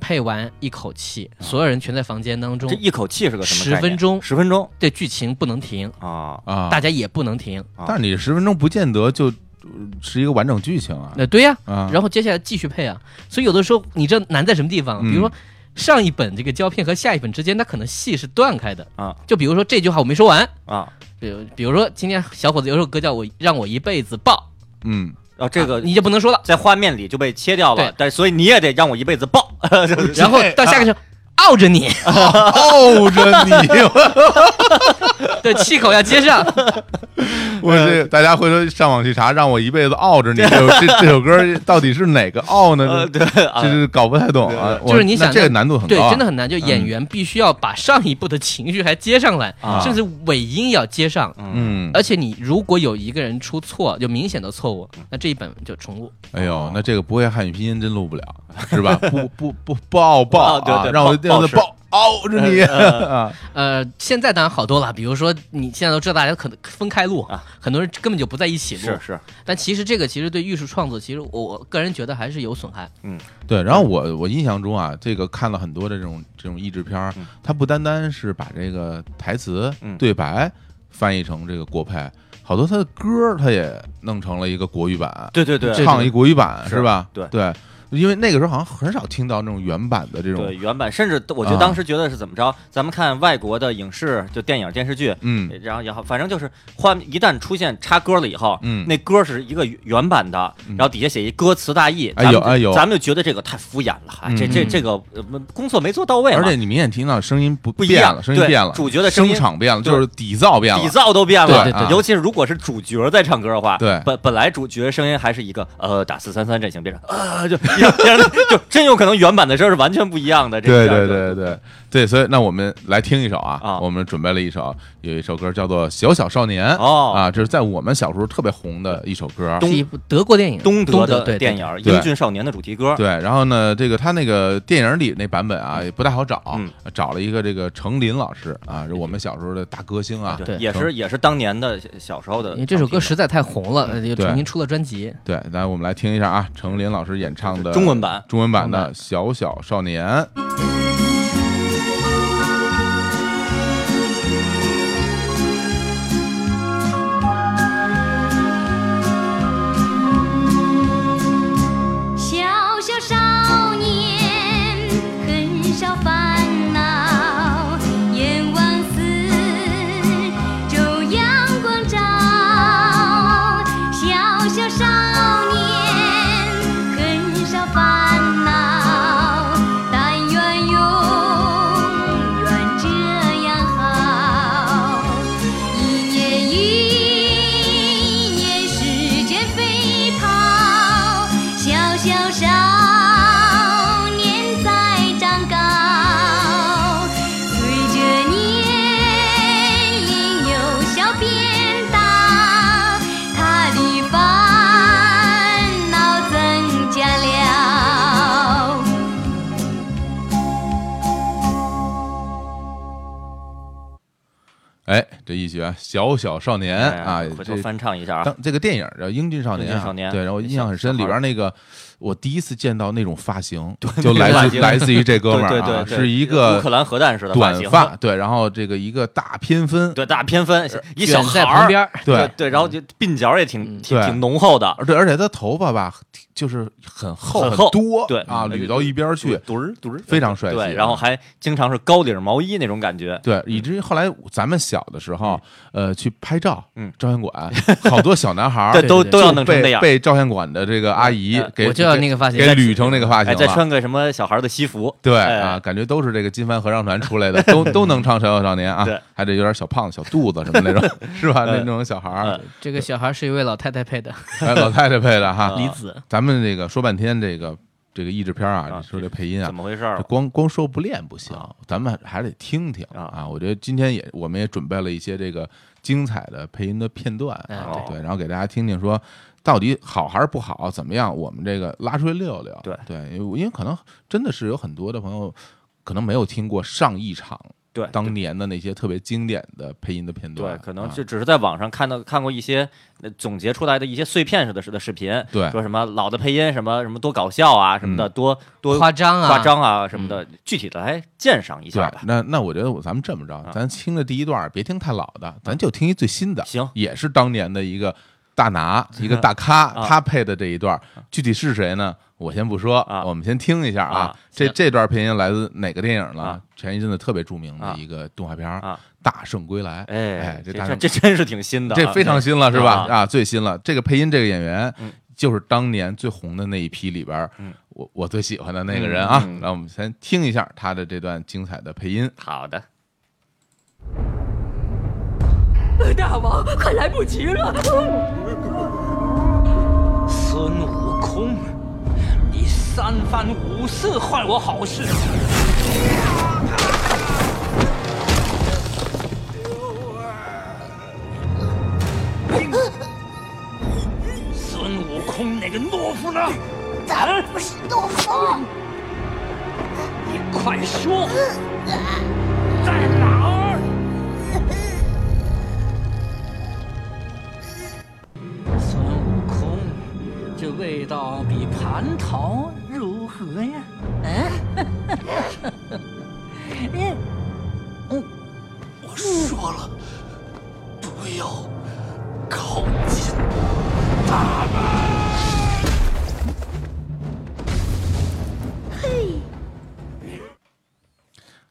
配完一口气，所有人全在房间当中这，一口气是个什么十？分钟十分钟？这剧情不能停，啊。啊，大家也不能停。啊。但是你十分钟不见得就呃是一个完整剧情啊。那对呀、啊，然后接下来继续配啊，所以有的时候你知道难在什么地方？嗯。比如说上一本这个胶片和下一本之间，它可能戏是断开的啊。就比如说这句话我没说完，啊，比如比如说今天小伙子有首歌叫我让我一辈子抱，嗯然后这个啊你就不能说了。在画面里就被切掉了对，但所以你也得让我一辈子抱。然后到下个时候傲着你，傲着你，对，气口要接上。我这大家回头上网去查，让我一辈子傲着你，这首这这首歌到底是哪个傲呢？呃，这对啊这，是搞不太懂啊，就是你想这个难度很对高对，，真的很难。就演员必须要把上一步的情绪还接上来，啊甚至尾音要接上。嗯，嗯，而且你如果有一个人出错，就明显的错误，那这一本就重录。哎呦，那这个不会汉语拼音真录不了，是吧？不不不抱抱啊对对让我抱抱是让我抱傲着你。啊，呃，现在当然好多了，比如说你现在都知道大家可能分开录啊，很多人根本就不在一起录。是是，但其实这个其实对艺术创作，其实我我个人觉得还是有损害。嗯。对，然后我我印象中啊，这个看了很多的这种这种译制片儿嗯，它不单单是把这个台词嗯。对白翻译成这个国配，好多他的歌儿它也弄成了一个国语版，对对对唱一国语版是是吧？对。对，因为那个时候好像很少听到那种原版的这种对，原版，甚至我觉得啊。当时觉得是怎么着？咱们看外国的影视，就电影、电视剧，嗯。然后也好，反正就是画一旦出现插歌了以后，嗯。那歌是一个原版的，嗯。然后底下写一歌词大意，哎有哎有。咱们就觉得这个太敷衍了，哎这这嗯。这个呃工作没做到位，而且你明显听到声音不变了，声音变了，主角的声音声场变了，就是底噪变了，底噪都变了，对对对尤其是如果是主角在唱歌的话，对。本本来主角声音还是一个呃打四三三阵型，变成呃就 就真有可能原版的声是完全不一样的，这对一下就对对对对，所以那我们来听一首啊，啊。我们准备了一首，有一首歌叫做《小小少年》哦。啊，这是在我们小时候特别红的一首歌。是一部德国电影，东德的电影《英俊少年》的主题歌，对，然后呢，这个他那个电影里那版本啊，也不太好找嗯，找了一个这个程琳老师啊，是我们小时候的大歌星啊。对。也是也是当年的小时候的因为这首歌实在太红了，呃就重新出了专辑。对，来我们来听一下啊，程琳老师演唱的中文版。中文版的《小小少年》。哎，这一曲啊，《小小少年》哎啊，回头翻唱一下啊，当这个电影叫《英俊少年》少年对，然后印象很深，里边那个我第一次见到那种发型，就来自来自于这哥们儿啊，对对是一个乌克兰核弹似的短发，对，然后这个一个大偏分，对大偏分，一小在孩儿，旁边，对对，然后就鬓角也挺挺挺浓厚的，而对，而且他头发吧，就是很厚很厚。多，对。啊，捋到一边去，墩儿墩儿，非常帅气对，然后还经常是高领毛衣那种感觉，对，以至于后来咱们小的时候，呃，去拍照，嗯。照相馆，好多小男孩儿都都要就被弄成那样，被照相馆的这个阿姨嗯给我就要要那个发型，给捋成那个发型哎，再。穿个什么小孩的西服，对哎。啊，感觉都是这个金帆合唱团出来的，都都能唱《小小少年》啊，还得有点小胖子、小肚子什么那种，是吧？那种小孩这个小孩是一位老太太配的，哎，老太太配的哈。李子。咱们这个说半天，这个这个译制片啊，啊你说这配音啊怎，么回事儿？光光说不练不行啊，咱们还得听听啊啊。我觉得今天也我们也准备了一些这个精彩的配音的片段对对，然后给大家听听说到底好还是不好，怎么样？我们这个拉出来溜溜。对对，因为因为可能真的是有很多的朋友可能没有听过上一场对，当年的那些特别经典的配音的片段，对，可能啊就只是在网上看到看过一些呃总结出来的一些碎片似的似的视频，对说什么老的配音什么什么多搞笑啊什么的，多多夸张啊，夸张啊什么的，具体的来鉴赏一下吧，。那那我觉得我咱们这么着，啊咱听的第一段别听太老的，咱就听一最新的，行也是当年的一个大拿，一个大咖，啊他配的这一段，具体是谁呢？我先不说，啊我们先听一下啊这这段配音来自哪个电影呢啊？前一阵子特别著名的啊一个动画片啊《大圣归来》。哎哎，这这大圣这真是挺新的啊，这非常新了，是吧？啊啊，最新了。这个配音这个演员嗯，就是当年最红的那一批里边我我最喜欢的那个人啊嗯嗯。让我们先听一下他的这段精彩的配音。好的，大王，快来不及了！孙悟空，你三番五次坏我好事，孙悟空那个懦夫呢？咱不是懦夫，你快说，在哪味道比蟠桃如何呀？嗯，嗯，我说了，不要靠近他们。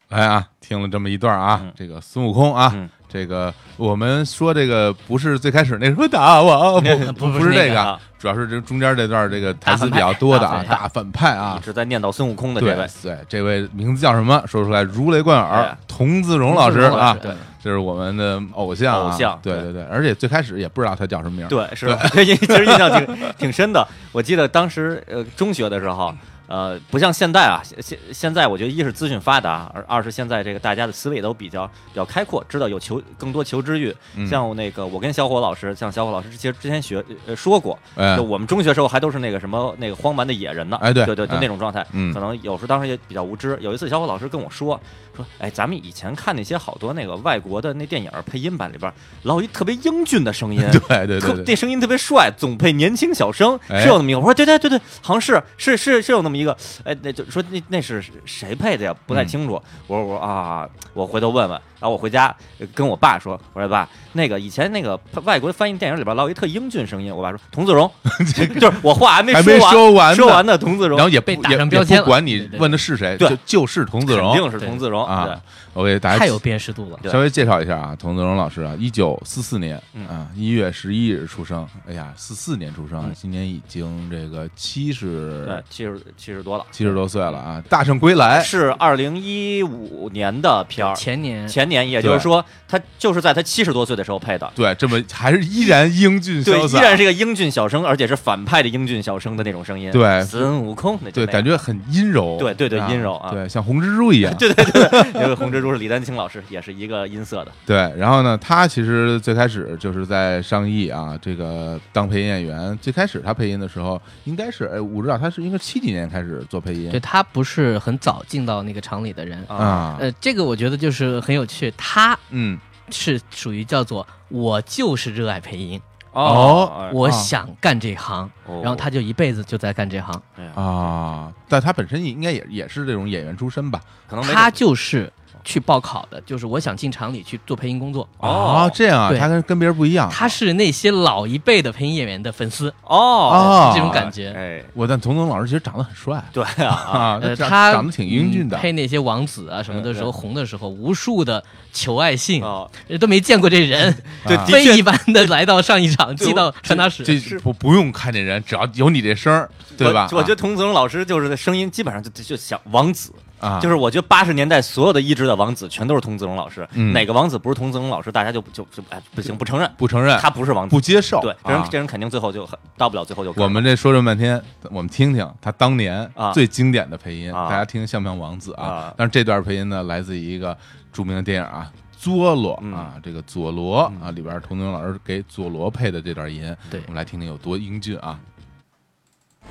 来啊，听了这么一段啊，嗯。这个孙悟空啊，嗯这个我们说这个不是最开始那什么大王，不不不是这个啊，主要是这中间这段这个台词比较多的啊，大大反派啊。一，直在念叨孙悟空的这对位，对，这位名字叫什么？说出来如雷贯耳哎，童自荣老师啊，对，这是我们的偶像啊，偶像对对。对对，而且最开始也不知道他叫什么名，对，是。其实印象挺挺深的。我记得当时呃中学的时候，呃，不像现在啊，现现现在我觉得一是资讯发达，而二是现在这个大家的思维都比较比较开阔，知道有求更多求知欲。嗯像那个我跟小伙老师，像小伙老师其实之前学呃说过，哎就我们中学时候还都是那个什么那个荒蛮的野人呢，哎对对对，就哎那种状态。嗯可能有时候当时也比较无知。有一次小伙老师跟我说说，哎，咱们以前看那些好多那个外国的那电影配音版里边，老有一特别英俊的声音，对对对对，特那声音特别帅，总配年轻小生，哎是有那么一个。我说对对对对，好像是是是是有那么一个。哎，那就说那那是谁配的呀？不太嗯清楚。我说我啊，我回头问问。然后我回家呃跟我爸说，我说爸，那个以前那个外国翻译电影里边老有一特英俊声音。我爸说童自荣，就是我话还没还没完说完呢说完的童自荣，然后也不被打上标签不管你问的是谁，对就就是童自荣肯定是童自荣对啊。我给大家太有辨识度了。稍微介绍一下啊，童自荣老师啊，一九四四年嗯啊一月十一日出生，哎呀，四四年出生今年已经这个七对十七十七十多了，七十多岁了啊，大圣归来，是二零一五年的片儿，前年前年，也就是说，他就是在他七十多岁的时候配的。对，这么还是依然英俊对，潇洒，依然是一个英俊小生，而且是反派的英俊小生的那种声音。对孙悟空那就对，感觉很阴柔，对对对阴柔啊对，像红蜘蛛一样，对对对，因为红蜘蛛是李丹青老师，也是一个音色的。对，然后呢，他其实最开始就是在上艺啊，这个当配音演员。最开始他配音的时候，应该是，哎，我知道他是应该七几年开始做配音对他不是很早进到那个厂里的人。啊，呃，这个我觉得就是很有趣，他嗯，是属于叫做我就是热爱配音，哦我想干这行，哦然后他就一辈子就在干这行。啊，但他本身应该也也是这种演员出身吧？可能他就是去报考的，就是我想进厂里去做配音工作。哦，这样啊，对。他跟跟别人不一样。他是那些老一辈的配音演员的粉丝，哦，啊，这种感觉。哎，我但童总老师其实长得很帅。对啊，他长得挺英俊的。嗯。配那些王子啊什么的时候，嗯红的时候，无数的求爱信，哦，都没见过这人，对，啊的确。非一般的来到上一场，寄到传达室。这不不用看这人，只要有你这声儿，对吧？我我觉得童子荣老师就是声音基本上就就就像王子，啊，就是我觉得八十年代所有的一直的王子全都是童子荣老师，嗯。哪个王子不是童子荣老师，大家就就就哎不行不承认，不承认，他不是王子。不，接受。对，这人啊。这人肯定最后就很到不了最后就我们这说这么半天，我们听听他当年啊。最经典的配音，啊。大家听像不像王子啊。啊？但是这段配音呢，来自于一个著名的电影啊。佐罗嗯。啊，这个佐罗啊，里边童童老师给佐罗配的这段音，对。我们来听听有多英俊啊！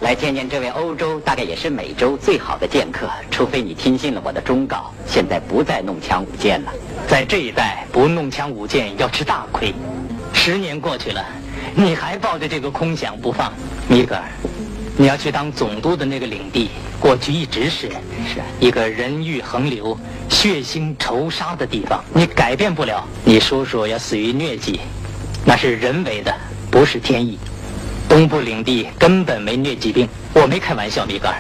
来见见这位欧洲，大概也是美洲最好的剑客，除非你听信了我的忠告，现在不再弄枪舞剑了。在这一带，不弄枪舞剑要吃大亏。十年过去了，你还抱着这个空想不放，米格尔，你要去当总督的那个领地，过去一直是是一个人欲横流、血腥仇杀的地方，你改变不了。你叔叔要死于疟疾，那是人为的，不是天意。东部领地根本没疟疾病，我没开玩笑，米格尔，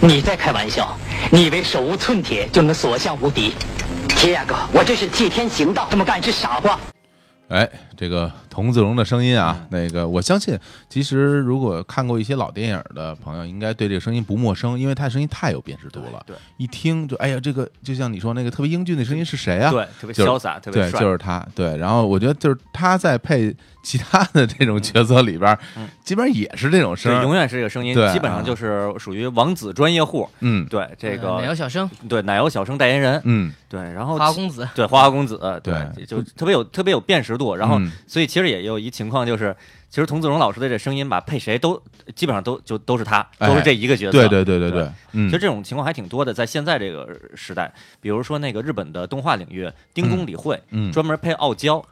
你在开玩笑。你以为手无寸铁就能所向无敌？铁牙哥，我这是替天行道，这么干是傻瓜。哎，这个童自荣的声音啊，嗯。那个我相信，其实如果看过一些老电影的朋友，应该对这个声音不陌生，因为他声音太有辨识度了。对，一听就哎呀，这个就像你说那个特别英俊的声音是谁啊？对，特别潇洒，特别对，帅，就是他。对，然后我觉得就是他在配其他的这种角色里边，嗯基本上也是这种声对，永远是这个声音对，基本上啊就是属于王子专业户。嗯。对，这个奶油小生、对奶油小生代言人，嗯，对，然后花花公子，对花花公子，对，对。就特别有特别有辨识度。然后嗯，所以其实也有一情况就是，其实童子荣老师的这声音吧，配谁都基本上都就都是他，哎都是这一个角色。对对对对其实这种情况还挺多的，在现在这个时代，比如说那个日本的动画领域，丁宫理惠，嗯专门配傲娇。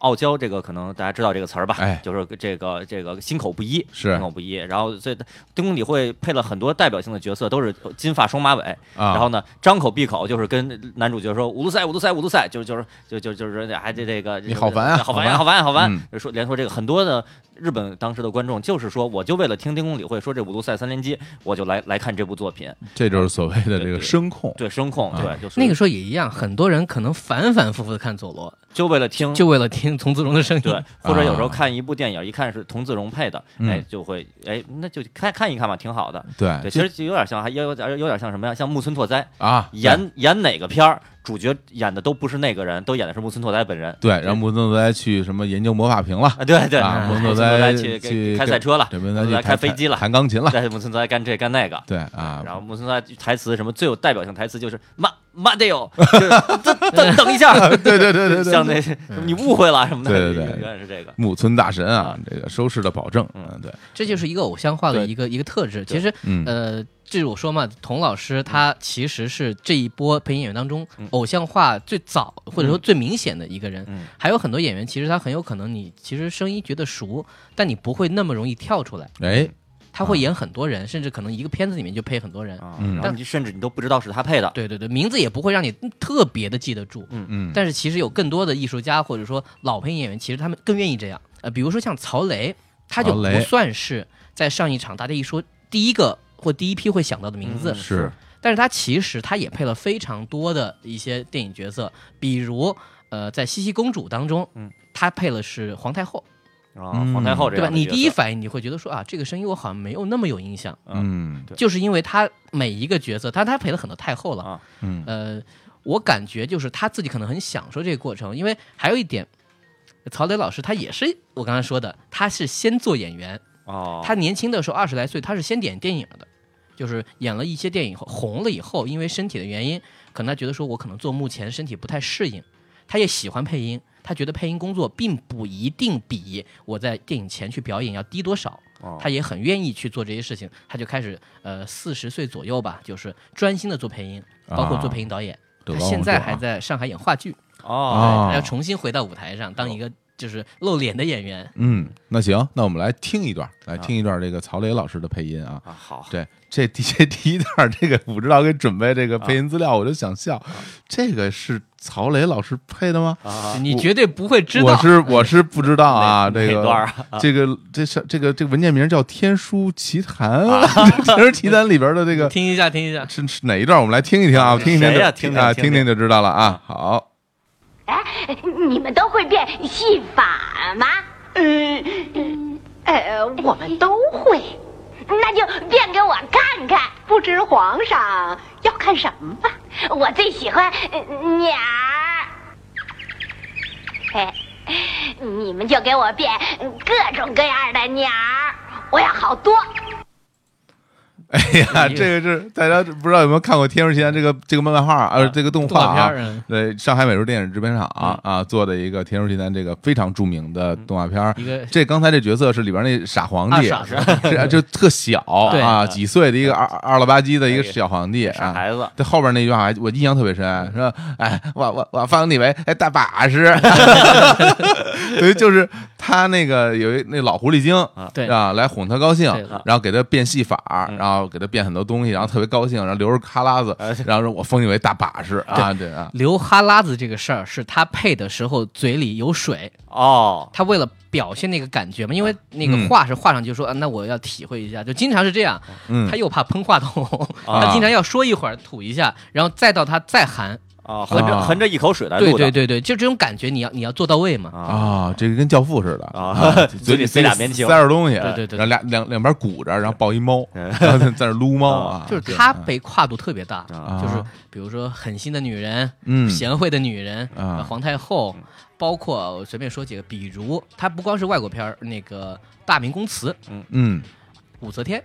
傲娇这个可能大家知道这个词儿吧？哎就是这个这个心口不一，是心口不一。然后这丁公理会配了很多代表性的角色，都是金发双马尾。啊，然后呢，张口闭口就是跟男主角说五路塞五路塞五路塞，就是就是就就就是还这这个你好烦啊好烦呀，好好烦呀，好烦嗯。说连说这个很多的日本当时的观众就是说，我就为了听丁公理会说这五路赛三连击，我就来来看这部作品。这就是所谓的这个声控。对声控，啊对，就是那个时候也一样，很多人可能反反复复的看佐罗，就为了听。就为了听童自荣的声音。对，或者有时候啊看一部电影，一看是童自荣配的，嗯哎，就会哎，那就看看一看吧，挺好的。对对，其实就有点像，还有有点有点像什么呀？像木村拓哉啊，演演哪个片儿，主角演的都不是那个人，都演的是木村拓哉本人。对，然后木村拓哉去什么研究魔法瓶了啊，对对，啊，木村拓哉哉去去开赛车了，对，木木村拓哉开飞机了，弹钢琴了，对，木村拓哉干这干那个。对啊，然后木村拓哉台词什么最有代表性台词就是妈妈得有，就是等等等一下，对对对对对，像那你误会了什么的，对对对永远是这个。木村大神啊啊，这个收视的保证，嗯嗯，对，这就是一个偶像化的对一个一个特质。对其实，嗯呃，这是我说嘛，童老师他其实是这一波配音演员当中嗯偶像化最早或者说最明显的一个人。嗯还有很多演员，其实他很有可能你其实声音觉得熟，但你不会那么容易跳出来。哎，他会演很多人，甚至可能一个片子里面就配很多人。啊，嗯然后你甚至你都不知道是他配的。对对对，名字也不会让你特别的记得住。嗯，但是其实有更多的艺术家或者说老配音演员，其实他们更愿意这样。呃，比如说像曹雷，他就不算是在上一场大家一说第一个或第一批会想到的名字，嗯是，但是他其实他也配了非常多的一些电影角色，比如呃，在《茜茜公主》当中，嗯，他配了是皇太后，啊，嗯皇太后这对吧？你第一反应你会觉得说啊，这个声音我好像没有那么有印象，嗯对。就是因为他每一个角色，他他配了很多太后了，啊。嗯。呃，我感觉就是他自己可能很享受这个过程，因为还有一点，曹磊老师他也是我刚才说的，他是先做演员，哦，他年轻的时候二十来岁，他是先演电影的，就是演了一些电影后红了以后，因为身体的原因，可能他觉得说我可能做幕前身体不太适应，他也喜欢配音，他觉得配音工作并不一定比我在电影前去表演要低多少。哦他也很愿意去做这些事情，他就开始呃四十岁左右吧，就是专心的做配音，包括做配音导演。德他现在还在上海演话剧，哦他要重新回到舞台上当一个就是露脸的演员。嗯，那行，那我们来听一段，来啊听一段这个曹磊老师的配音啊。啊，好，对，这第这第一段这个不知道给准备这个配音资料，我就想笑，这个是曹磊老师配的吗？啊，你绝对不会知道，我是我是不知道啊，这个段啊这个这是这个这个文件名叫《天书奇谭》，《天书奇谭》里边的这个 听一下，听一下。是是哪一段？我们来听一听啊，听一听听听啊，听听就知道了啊。好，哎，你们都会变戏法吗？嗯，呃，我们都会。那就变给我看看。不知皇上要看什么吧？我最喜欢呃鸟儿。哎，你们就给我变各种各样的鸟儿，我要好多。哎呀，这个是大家不知道有没有看过《天书奇谭》这个这个漫画啊，呃，这个动动画片对，上海美术电影制片厂啊做的一个《天书奇谭》这个非常著名的动画片这刚才这角色是里边那 傻皇帝，就特小啊，几岁的一个二二了吧唧的一个小皇帝啊。傻孩子，这后边那句话我印象特别深，说：“哎，我我我封你为哎大把式。”对，就是他那个有一那老狐狸精对。啊，来哄他高兴，然后给他变戏法，嗯。然后给他变很多东西，然后特别高兴，然后留着哈喇子，然后说我封你为大把式 啊，对啊，流哈喇子这个事儿，是他配的时候嘴里有水，哦，他为了表现那个感觉嘛，因为那个嗯画是画上去说，啊，那我要体会一下，就经常是这样，嗯。他又怕喷话筒，啊。他经常要说一会儿吐一下，然后再到他再含，啊，横着啊。含着一口水来录的，对对对对，就这种感觉你要你要做到位嘛，啊，啊，这个跟教父似的啊 嘴里塞俩棉球塞点东西，对对对然后俩两两边鼓着，然后抱一猫，嗯。然后在在那撸猫啊，就是他被跨度特别大，啊。就是比如说狠心的女人，嗯。贤惠的女人，皇太后，包括我随便说几个，比如他不光是外国片儿，那个大明宫词，嗯。嗯。武则天，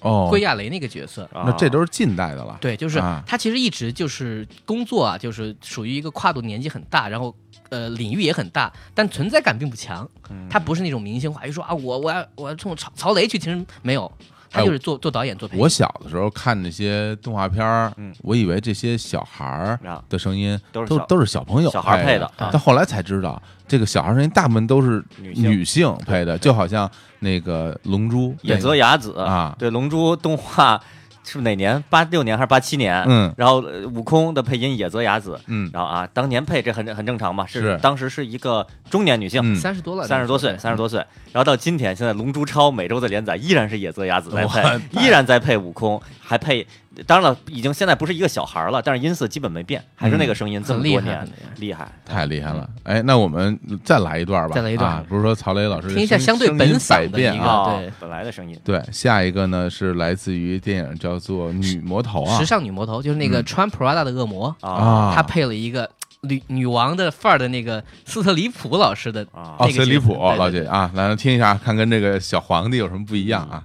哦，归亚雷那个角色。啊那这都是近代的了，对，就是啊他其实一直就是工作啊，就是属于一个跨度年纪很大，然后呃领域也很大，但存在感并不强。嗯他不是那种明星化，一说啊我我要我要冲曹曹雷去，其实没有，他哎就是做做导演做配音。我小的时候看那些动画片儿嗯，我以为这些小孩儿啊的声音都是都都是小朋友小孩配的但后来才知道，这个小孩声音大部分都是女性。女性配的，就好像那个《龙珠》野泽雅子啊。对《龙珠》动画是哪年？八六年还是八七年？嗯。然后呃悟空的配音野泽雅子，嗯。然后啊，当年配这很很正常嘛，是。当时是一个中年女性。嗯。三十多了，三十多岁，三十多岁，然后到今天，现在《龙珠超》每周的连载依然是野泽雅子在配，依然在配悟空，还配，当然了，已经现在不是一个小孩了，但是音色基本没变，还是那个声音，这么厉害多年很厉害，厉害，太厉害了！哎，那我们再来一段吧，再来一段。啊不是说曹磊老师听一下相对本嗓的一个对。本来的声音，对，下一个呢是来自于电影叫做《女魔头》啊。时，尚女魔头，就是那个嗯。穿 Prada 的恶魔，啊啊，她配了一个女女王的范儿的那个斯特里普老师的啊斯特里普老姐啊，来听一下，看跟这个小皇帝有什么不一样啊？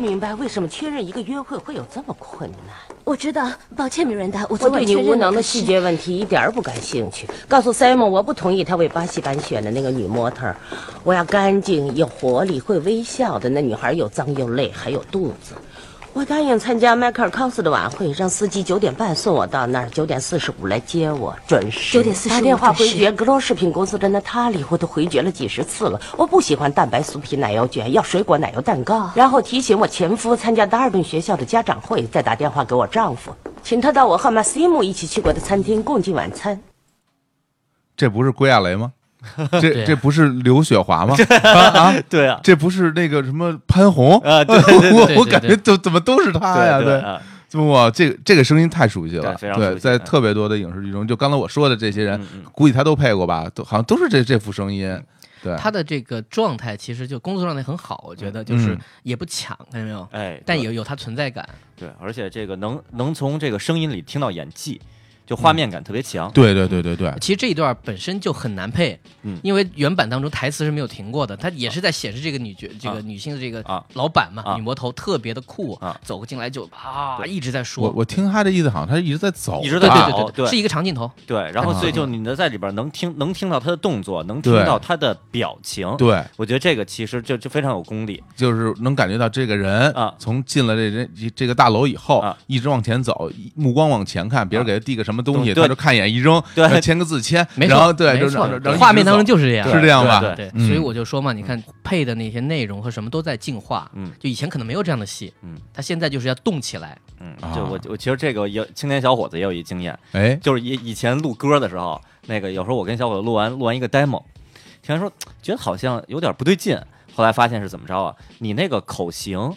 明白为什么确认一个约会会有这么困难。我知道，抱歉，米瑞达，我我对你无能的细节问题一点儿不感兴趣。告诉 Simon，我不同意他为巴西版选的那个女模特。我要干净、有活力、会微笑的那女孩，又脏又累，还有肚子。我答应参加迈克尔·康斯的晚会，让司机九点半送我到那儿，九点四十五来接我，准时。9点45打电话回绝格罗食品公司的娜塔莉，我都回绝了几十次了。我不喜欢蛋白酥皮奶油卷，要水果奶油蛋糕。然后提醒我前夫参加达尔顿学校的家长会，再打电话给我丈夫，请他到我和马西姆一起去过的餐厅共进晚餐。这不是归亚雷吗？这这不是刘雪华吗？啊 啊，对啊，这不是那个什么潘虹？啊，我我感觉怎怎么都是他呀？对啊哇，这个这个声音太熟悉了，对在嗯特别多的影视剧中，就刚才我说的这些人估计他都配过吧，都好像都是这这副声音。对，他的这个状态，其实就工作状态很好，我觉得就是嗯也不抢，看见没有？哎，但也有他存在感。对，而且这个能能从这个声音里听到演技，就画面感特别强。对对对对对，其实这一段本身就很难配，嗯。因为原版当中台词是没有停过的，它也是在显示这个女角、这个女性的这个啊。老板嘛，啊。女魔头特别的酷，啊。走进来就啊一直在说，我我听他的意思，好像他一直在走，一直在走对对对是一个长镜头，对，然后所以啊就你能在里边能听能听到他的动作，能听到他的表情。对，我觉得这个其实就就非常有功力。就是能感觉到这个人啊从进了这这这个大楼以后啊，一直往前走，目光往前看，别人给他递个什么么东西，对他就看一眼一扔，对签个字签，没错，然后对，就没错画面当中就是这样，是这样吧？对所以我就说嘛，你看配的那些内容和什么都在进化，嗯就以前可能没有这样的戏，嗯，他现在就是要动起来，嗯啊，就我我其实这个有青年小伙子也有一经验，哎，就是以以前录歌的时候，那个有时候我跟小伙子录完录完一个 demo，听完说觉得好像有点不对劲，后来发现是怎么着啊？你那个口型，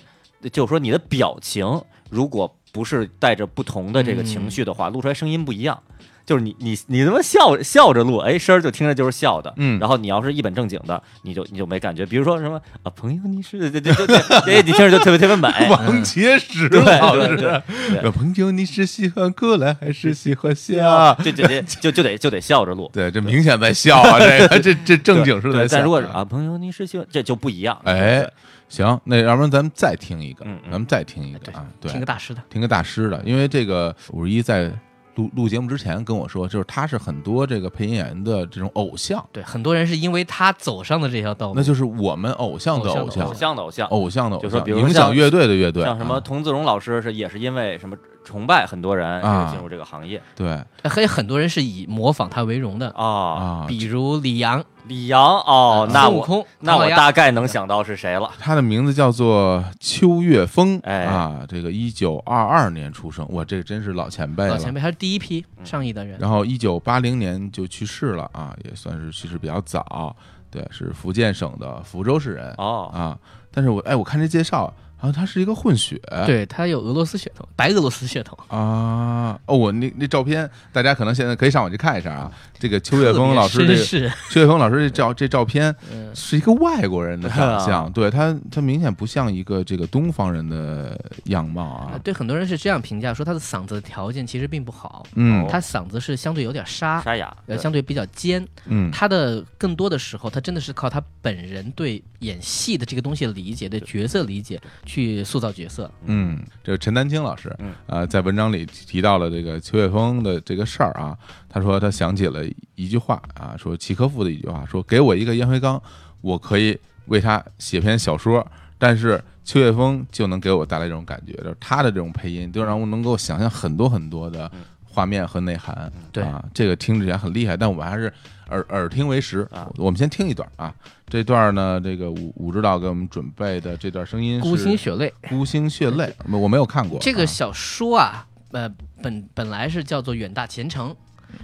就是说你的表情，如果不是带着不同的这个情绪的话，录出来声音不一样。就是你你你他妈笑笑着录，哎，声儿就听着就是笑的，嗯然后你要是一本正经的，你就你就没感觉。比如说什么啊，朋友你是对对对对，哎，你听着就特别特别美，王杰石对老师，对朋友，你是喜欢过来还是喜欢笑？对对对，就就得就得笑着录。对，这明显在笑啊！这个 这这正经是在对，笑。但如果是啊，朋友你是喜欢，这就不一样。哎对，行，那要不然咱们再听一个嗯，嗯咱们再听一个啊，对，听个大师的，听个大师的，因为这个五十一在录录节目之前跟我说，就是他是很多这个配音演员的这种偶像，对，很多人是因为他走上的这条道路，那就是我们偶像的偶像偶像的偶偶，像的偶像，的偶就说像，比如像影响乐队的乐队，像什么啊童自荣老师是也是因为什么崇拜很多人啊进入这个行业对还有很多人是以模仿他为荣的，啊。啊，比如李阳、李阳哦，那我空，那我大概能想到是谁了。他的名字叫做邱月峰，哎啊，这个一九二二年出生，哇，这个真是老前辈了。老前辈，他是第一批上亿的人，然后一九八零年就去世了啊，也算是去世比较早。对，是福建省的福州市人哦，啊。但是我哎，我看这介绍，好像他是一个混血。对他有俄罗斯血统，白俄罗斯血统，啊，哦，我那那照片，大家可能现在可以上网去看一下啊。这个秋月峰老师这个特别绅士，秋月峰老师这照这照片嗯是一个外国人的 长相，啊对他他明显不像一个这个东方人的样貌啊呃。对很多人是这样评价，说他的嗓子的条件其实并不好，嗯他嗓子是相对有点沙，沙哑，呃，相对比较尖，嗯他的更多的时候，他真的是靠他本人对演戏的这个东西的理解、对角色理解去塑造角色。嗯，这个陈丹青老师嗯，呃，在文章里提到了这个邱雪峰的这个事儿啊。他说他想起了一句话啊，说契诃夫的一句话，说给我一个烟灰缸，我可以为他写篇小说，但是邱岳峰就能给我带来这种感觉，就是他的这种配音，就让我能够想象很多很多的画面和内涵。对啊，这个听起来很厉害，但我们还是耳耳听为实啊。我们先听一段啊，这段呢，这个武武指导给我们准备的这段声音孤是星血泪孤星血泪，我没有看过啊这个小说啊，呃，本本来是叫做《远大前程》，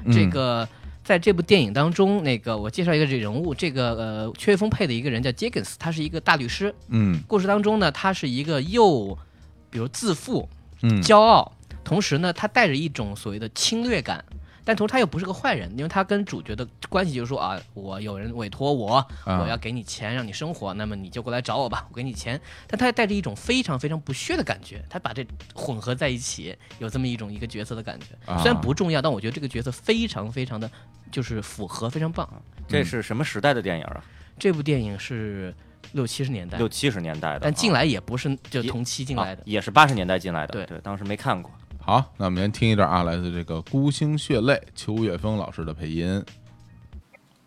嗯这个。在这部电影当中，那个我介绍一个这人物，这个呃，缺峰配的一个人叫杰根斯，他是一个大律师。嗯故事当中呢，他是一个又，比如自负、嗯骄傲，同时呢，他带着一种所谓的侵略感，但同时他又不是个坏人，因为他跟主角的关系就是说啊，我有人委托我，啊我要给你钱让你生活，那么你就过来找我吧，我给你钱。但他带着一种非常非常不屑的感觉，他把这混合在一起，有这么一种一个角色的感觉。啊虽然不重要，但我觉得这个角色非常非常的就是符合，非常棒。这是什么时代的电影啊？这部电影是六七十年代，六七十年代的，但进啊来也不是就同期进来的啊。也是八十年代进来的。对对，当时没看过。好，那我们先听一段啊，来自这个《孤星血泪》邱月峰老师的配音。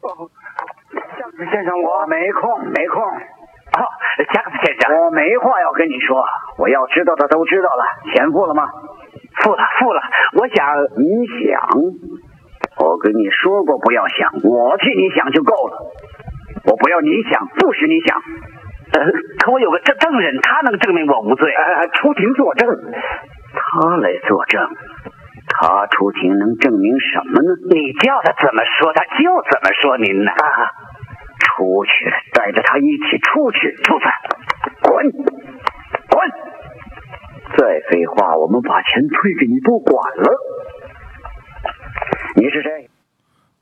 加克斯先生，我没空，没空。哦，加克斯先生，我没话要跟你说，我要知道的都知道了。钱付了吗？付了，付了。我想，你想，我跟你说过不要想，我替你想就够了。我不要你想，不许你想。呃，可我有个证证人，他能证明我无罪。呃，出庭作证，他来作证。他出庭能证明什么呢？你叫他怎么说，他就怎么说。您呢？啊，出去，带着他一起出去，出去，滚，滚！再废话，我们把钱退给你不管了。你是谁？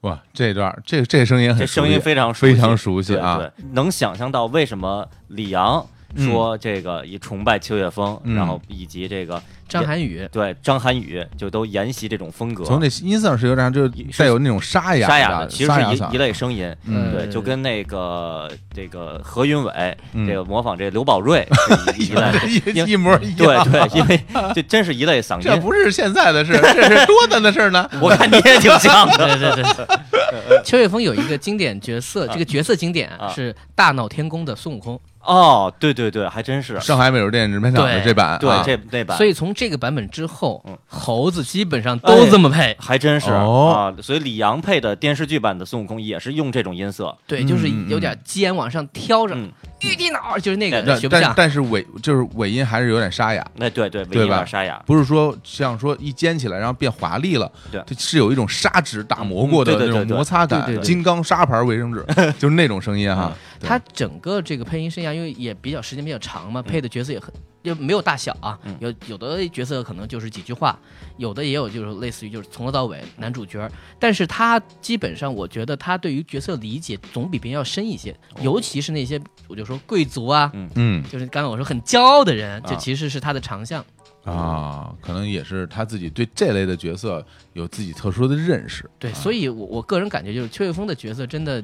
哇，这段这这声音很这声音熟悉非常非常熟悉啊！对对，能想象到为什么李阳说这个以崇拜秋月风，嗯然后以及这个张涵予对张涵予就都沿袭这种风格，从那音色是有点就带有那种沙哑沙哑的，其实是一一类声音，嗯对，就跟那个这个何云伟嗯这个模仿这刘宝瑞是一 一类，一模一样。对对，因为这真是一类嗓音。这不是现在的事，这是多大的事呢？我看你也挺像的，对对对，秋月峰有一个经典角色，这个角色经典啊是大闹天宫的孙悟空，哦，对对对，还真是，上海美术电影制片厂的这版，对啊这那版，所以从这个版本之后嗯，猴子基本上都这么配。还真是、哦。啊，所以李阳配的电视剧版的孙悟空也是用这种音色，对，就是有点尖往上挑着，嗯，玉帝脑就是那个但但学不像。但是尾就是尾音还是有点沙哑，那对对，尾音有点沙哑，不是说像说一尖起来然后变华丽了，对。它是有一种砂纸打磨过的那种摩擦感对对，对。金刚砂牌卫生纸，就是那种声音哈。对。他整个这个配音生涯，因为也比较时间比较长嘛，配的角色也很就没有大小啊，嗯。有有的角色可能就是几句话，有的也有就是类似于就是从头到尾男主角，但是他基本上我觉得他对于角色理解总比别人要深一些，尤其是那些我就说贵族啊，嗯嗯就是刚才我说很骄傲的人，啊这其实是他的长项。啊，可能也是他自己对这类的角色有自己特殊的认识。对，所以我我个人感觉就是邱岳峰的角色真的。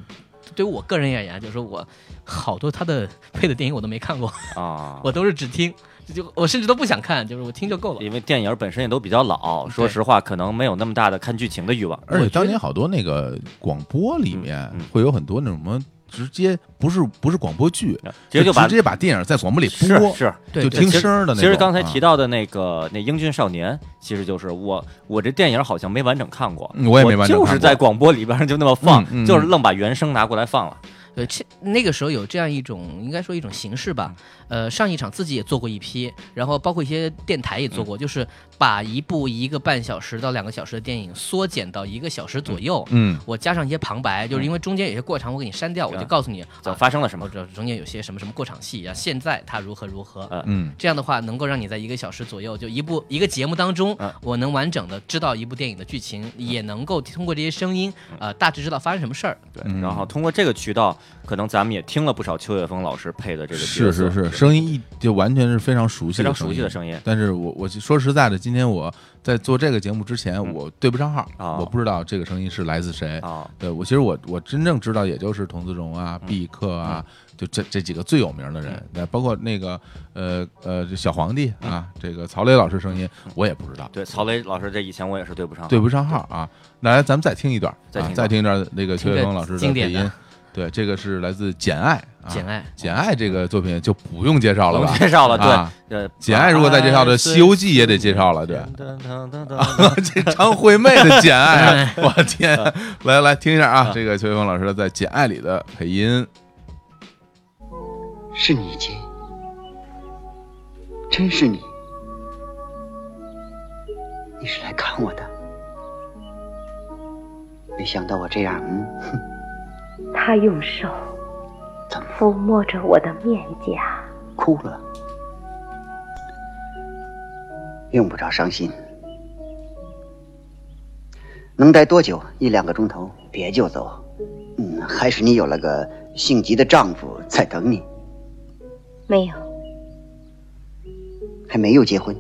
对于我个人而言，就是说我好多他的 配的电影我都没看过，啊，我都是只听，就我甚至都不想看，就是我听就够了。因为电影本身也都比较老，说实话，可能没有那么大的看剧情的欲望。而且当年好多那个广播里面会有很多那种什么。直接不是不是广播剧，直接就把直接把电影在广播里是播，是，就听声的那种。其实刚才提到，的那个那英俊少年，其实就是我我这电影好像没完整看过，嗯我也没完整看过就是在广播里边就那么放嗯，嗯就是愣把原声拿过来放了。对，这那个时候有这样一种，应该说一种形式吧。呃，上一场自己也做过一批，然后包括一些电台也做过，就是把一部一个半小时到两个小时的电影缩减到一个小时左右。嗯我加上一些旁白，就是因为中间有些过场我给你删掉，我就告诉你怎么啊发生了什么或？者中间有些什么什么过场戏啊，现在它如何如何。呃嗯这样的话，能够让你在一个小时左右，就一部一个节目当中嗯，我能完整的知道一部电影的剧情，也能够通过这些声音，呃，大致知道发生什么事儿。对嗯，然后通过这个渠道，可能咱们也听了不少邱岳峰老师配的这个是是是，声音一就完全是非常熟悉非常的声音，熟悉的声音。但是我我说实在的，今天我在做这个节目之前，嗯我对不上号，哦我不知道这个声音是来自谁。啊，对我其实我我真正知道，也就是童自荣啊、毕克啊，就这这几个最有名的人。对，包括那个呃呃小皇帝啊，这个曹磊老师声音我也不知道，对，曹磊老师这以前我也是对不上，对不上号啊。来，咱们再听一段，啊再听一段再听一段那个邱岳峰老师的配音。对，这个是来自《简爱》啊，简爱《简爱》这个作品就不用介绍了吧？介绍了，啊对，呃，简爱如果再介绍的《西游记》也得介绍了，对。这张惠妹的《简爱》啊，我天！来来听一下啊，这个邱岳峰老师在《简爱》里的配音。是你接，真是你，你是来看我的，没想到我这样，嗯，哼，他用手抚摸着我的面颊，哭了，用不着伤心，能待多久？一两个钟头，别就走。嗯，还是你有了个性急的丈夫在等你，没有，还没有结婚。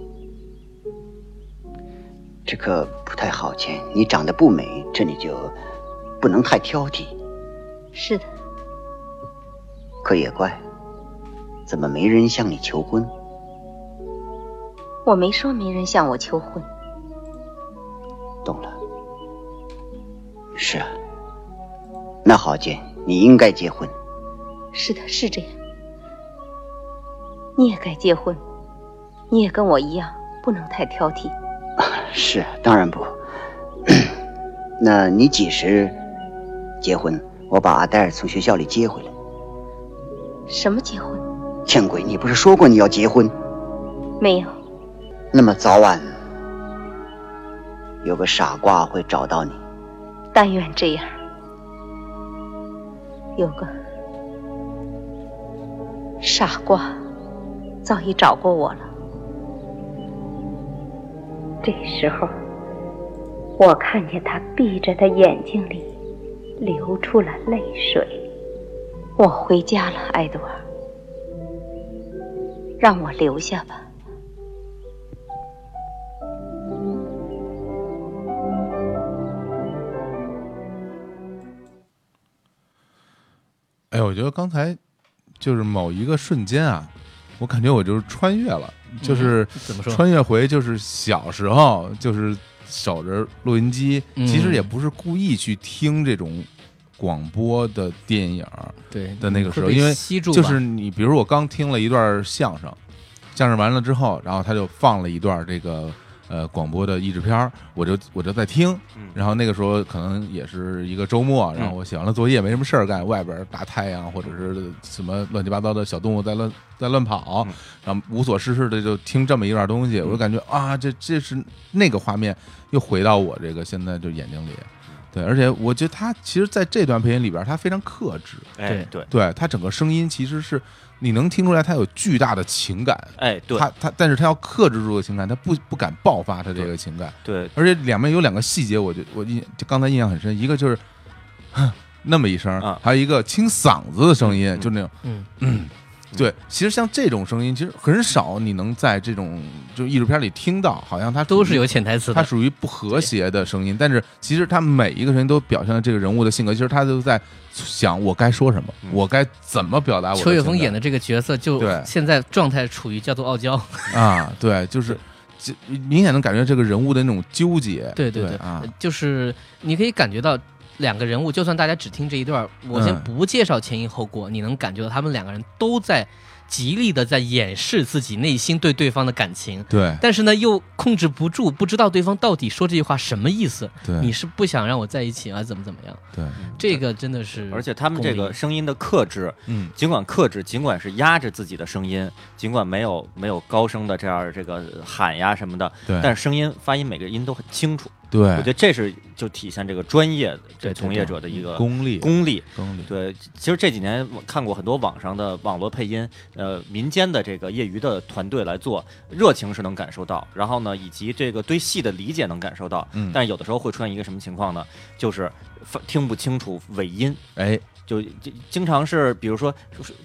这可不太好，钱。你长得不美，这你就不能太挑剔。是的，可也怪，怎么没人向你求婚？我没说没人向我求婚。懂了。是啊，那好见，你应该结婚。是的，是这样。你也该结婚，你也跟我一样，不能太挑剔。是，当然不。那你几时结婚？我把阿黛尔从学校里接回来。什么结婚？见鬼！你不是说过你要结婚？没有，那么早晚有个傻瓜会找到你。但愿这样。有个傻瓜早已找过我了。这时候，我看见他闭着的眼睛里流出了泪水。我回家了，埃德尔，让我留下吧。哎，我觉得刚才就是某一个瞬间啊，我感觉我就是穿越了，就是怎么说？穿越回就是小时候，就是守着录音机，嗯。其实也不是故意去听这种广播的电影对的那个时候，因为就是你，比如我刚听了一段相声，相声完了之后，然后他就放了一段这个呃广播的译制片儿，我就我就在听，嗯。然后那个时候可能也是一个周末，然后我写完了作业没什么事儿干，外边大太阳或者是什么乱七八糟的小动物在乱在乱跑，然后无所事事的就听这么一段东西，我就感觉啊，这这是那个画面又回到我这个现在就眼睛里。对，而且我觉得他其实在这段配音里边，他非常克制，哎对。对。他整个声音其实是你能听出来他有巨大的情感，哎对。他他但是他要克制住的情感，他不不敢爆发他这个情感，对，而且两边有两个细节，我就我印就刚才印象很深，一个就是哼那么一声，还有一个清嗓子的声音，就那种嗯。嗯。对，其实像这种声音，其实很少你能在这种就艺术片里听到，好像它都是有潜台词的。它属于不和谐的声音，但是其实它每一个声音都表现了这个人物的性格，其实他都在想我该说什么，我该怎么表达我邱雪峰演的这个角色就对。现在状态处于叫做傲娇，啊，对，就是就明显能感觉这个人物的那种纠结，对对对。啊，就是你可以感觉到两个人物，就算大家只听这一段，我先嗯不介绍前因后果，你能感觉到他们两个人都在极力的在掩饰自己内心对对方的感情。对但是呢，又控制不住，不知道对方到底说这句话什么意思。对你是不想让我在一起啊？怎么怎么样？对，这个真的是，而且他们这个声音的克制，嗯，尽管克制，尽管是压着自己的声音，尽管没有没有高声的这样这个喊呀什么的，对但是声音发音每个音都很清楚。对我觉得这是就体现这个专业这对对从业者的一个功力功力。功力，对，其实这几年我看过很多网上的网络配音，呃，民间的这个业余的团队来做，热情是能感受到，然后呢，以及这个对戏的理解能感受到，嗯但有的时候会出现一个什么情况呢？就是听不清楚尾音，哎，就就经常是，比如说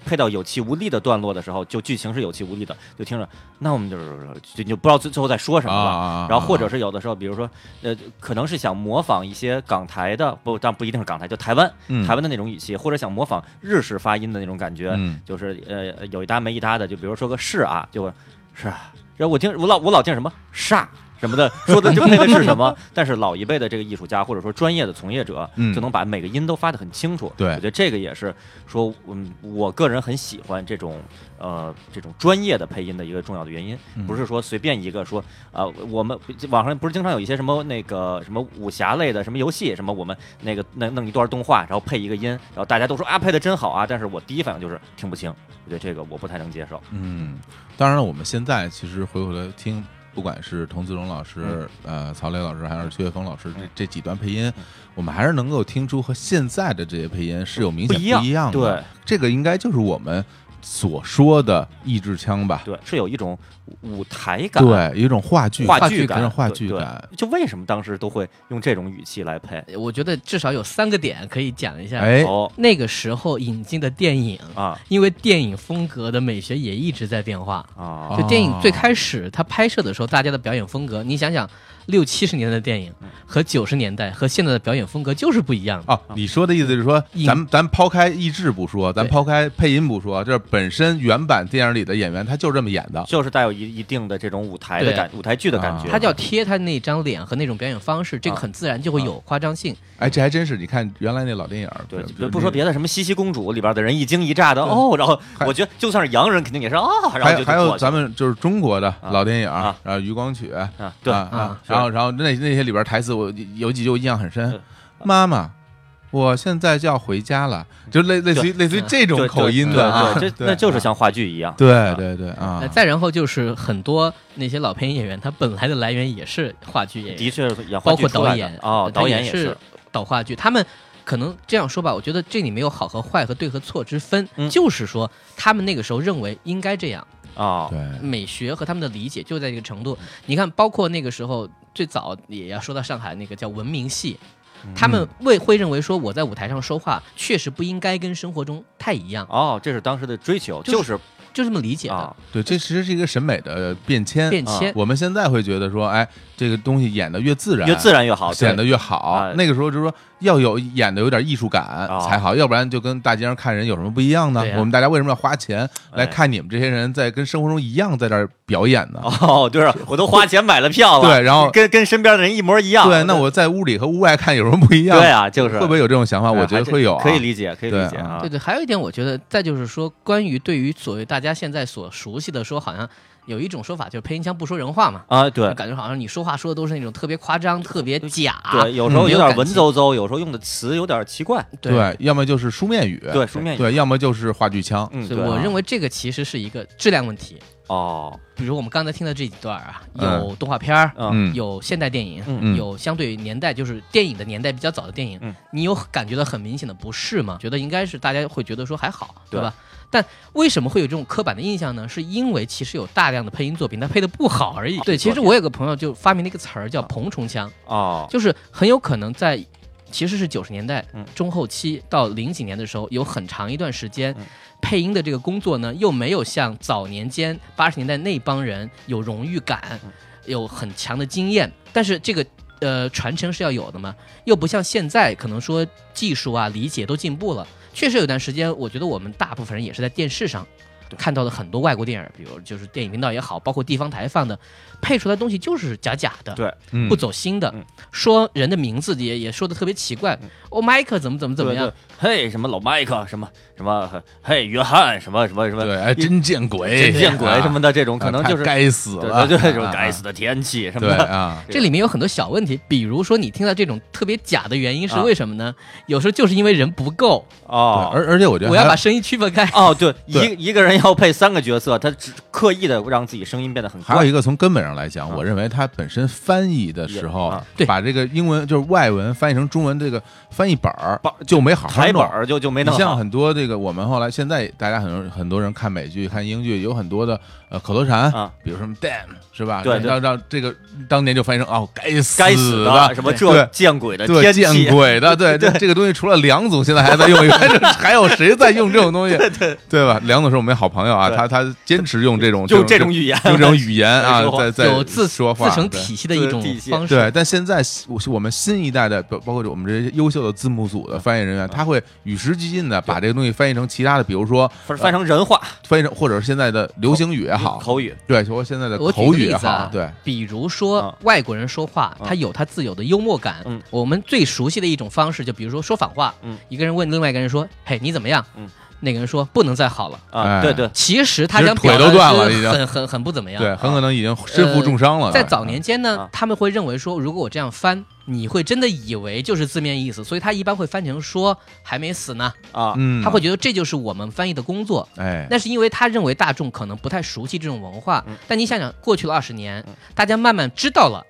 配到有气无力的段落的时候，就剧情是有气无力的，就听着，那我们就是就就不知道最最后在说什么了。然后或者是有的时候，比如说呃，可能是想模仿一些港台的，不，但不一定是港台，就台湾、嗯台湾的那种语气，或者想模仿日式发音的那种感觉，嗯就是呃有一搭没一搭的，就比如说个是啊，就是啊，然后我听我老我老听什么煞。什么的说的就配的是什么，但是老一辈的这个艺术家或者说专业的从业者，嗯就能把每个音都发得很清楚。对我觉得这个也是说，嗯，我个人很喜欢这种呃这种专业的配音的一个重要的原因，嗯不是说随便一个说啊、我们网上不是经常有一些什么那个什么武侠类的什么游戏，什么我们那个弄弄一段动画，然后配一个音，然后大家都说啊配的真好啊，但是我第一反应就是听不清，我觉得这个我不太能接受。嗯，当然了，我们现在其实回过来听，不管是童自荣老师、呃曹磊老师，还是薛岳峰老师这这几段配音，我们还是能够听出和现在的这些配音是有明显不一样一样的。对，这个应该就是我们所说的抑制腔吧？对，是有一种舞台感，对，有一种话剧话剧感，话剧感。就为什么当时都会用这种语气来配？我觉得至少有三个点可以讲一下。哎哦那个时候引进的电影啊，因为电影风格的美学也一直在变化啊就电影最开始它拍摄的时候，大家的表演风格，你想想，六七十年代的电影和九十年代和现在的表演风格就是不一样的。哦，你说的意思是说，咱咱抛开译制不说，咱抛开配音不说，这本身原版电影里的演员他就这么演的，就是带有一一定的这种舞台的感，舞台剧的感觉。他就要贴他那张脸和那种表演方式，这个很自然就会有夸张性。哎，这还真是，你看原来那老电影，对不说别的，什么西西公主里边的人一惊一乍的哦，然后我觉得就算是洋人肯定也是哦，然后就还有还有咱们就是中国的啊。老电影，啊。然后余光曲啊对。啊啊然后然后那那些里边台词我有几句我印象很深，妈妈。我现在就要回家了，就类类似于类似于这种口音的啊，对，这那就是像话剧一样。对对对啊。呃，再然后就是很多那些老配音演员，他本来的来源也是话剧演员，的确演包括导演。哦导演也是也是。导话剧，他们。可能这样说吧，我觉得这里没有好和坏和对和错之分，就是说他们那个时候认为应该这样。啊，对，美学和他们的理解就在这个程度。你看，包括那个时候最早也要说到上海那个叫文明戏，他们为会认为说我在舞台上说话确实不应该跟生活中太一样。哦，这是当时的追求，就是就是就这么理解的。对，这其实是一个审美的变迁。变迁啊我们现在会觉得说，哎，这个东西演的越自然，越自然越好对显得越好啊。那个时候就是说要有演的有点艺术感才好，要不然就跟大街上看人有什么不一样呢我们大家为什么要花钱来看你们这些人在跟生活中一样在这儿表演呢？哦，就是，我都花钱买了票了，对然后跟跟身边的人一模一样。对，那我在屋里和屋外看有什么不一样？对啊就是会不会有这种想法？哎我觉得会有啊，可以理解可以理解啊对对，还有一点，我觉得再就是说，关于对于所谓大家现在所熟悉的说，好像有一种说法就是配音腔不说人话嘛，啊，对。就感觉好像你说话说的都是那种特别夸张、特别假，对，有时候有点文绉绉，有时候用的词有点奇怪。对，要么就是书面语，对书面语。对，要么就是话剧腔，嗯，所以对。我认为这个其实是一个质量问题。哦，比如我们刚才听的这几段啊，嗯。有动画片儿，嗯。有现代电影，嗯。有相对年代就是电影的年代比较早的电影，嗯。你有感觉到很明显的不适吗？觉得应该是大家会觉得说还好，对。对吧？但为什么会有这种刻板的印象呢？是因为其实有大量的配音作品它配的不好而已。对，其实我有个朋友就发明了一个词儿叫“膨虫腔”，哦，就是很有可能在其实是九十年代嗯中后期到零几年的时候，有很长一段时间嗯，配音的这个工作呢，又没有像早年间八十年代那帮人有荣誉感，嗯有很强的经验，但是这个。呃，传承是要有的嘛，又不像现在，可能说技术啊、理解都进步了。确实有段时间，我觉得我们大部分人也是在电视上看到的很多外国电影，比如就是电影频道也好，包括地方台放的，配出来的东西就是假假的，对，嗯不走心的，嗯说人的名字也也说的特别奇怪。哦，迈克怎么怎么怎么样对对？嘿，什么老麦克，什么什么，嘿，约翰，什么什么什么，对，哎，真见鬼，真见鬼什么的，这种可能就是该死对了，对对，这种啊该死的天气什么对的，啊，这里面有很多小问题，比如说你听到这种特别假的原因是啊为什么呢？有时候就是因为人不够，哦，而而且我觉得我要把声音区分开。哦，对，一一个人要配三个角色，他只刻意的让自己声音变得很怪还有一个从根本上来讲，啊我认为他本身翻译的时候把这个英文就是外文翻译成中文，这个翻译本儿就没好好就就没像很多这个，我们后来现在大家很多很多人看美剧、看英剧，有很多的呃口头禅啊，比如什么 damn 是吧？对对。让让这个当年就翻译成哦，该死该死的什么这见鬼的对天气，见鬼的，对这这个东西除了梁总现在还在用以外，还有谁在用这种东西？对对对。吧？梁总是我们好朋友啊，他他坚持用这种就这这种语言用这种语言啊在在有自说话自成对。体系的一种方式。对，但现在我我们新一代的，包包括我们这些优秀的字幕组的翻译人员，他会与时俱进的把这个东西翻译成其他的，比如说翻翻成人话。翻译成或者是现在的流行语也好，口语，对，说现在的口语也好对，比如说啊外国人说话，啊他有他自有的幽默感。嗯。我们最熟悉的一种方式，就比如说说反话。嗯。一个人问另外一个人说：“嘿，你怎么样？”嗯那个人说：“不能再好了。啊，哎对对，其实他想表达腿都断了的是已经很很很不怎么样。对，很可能已经身负重伤了。在早年间呢啊，他们会认为说，如果我这样翻，你会真的以为就是字面意思，所以他一般会翻成说还没死呢。啊，嗯，他会觉得这就是我们翻译的工作。哎，那是因为他认为大众可能不太熟悉这种文化嗯，但你想想，过去了二十年嗯，大家慢慢知道了。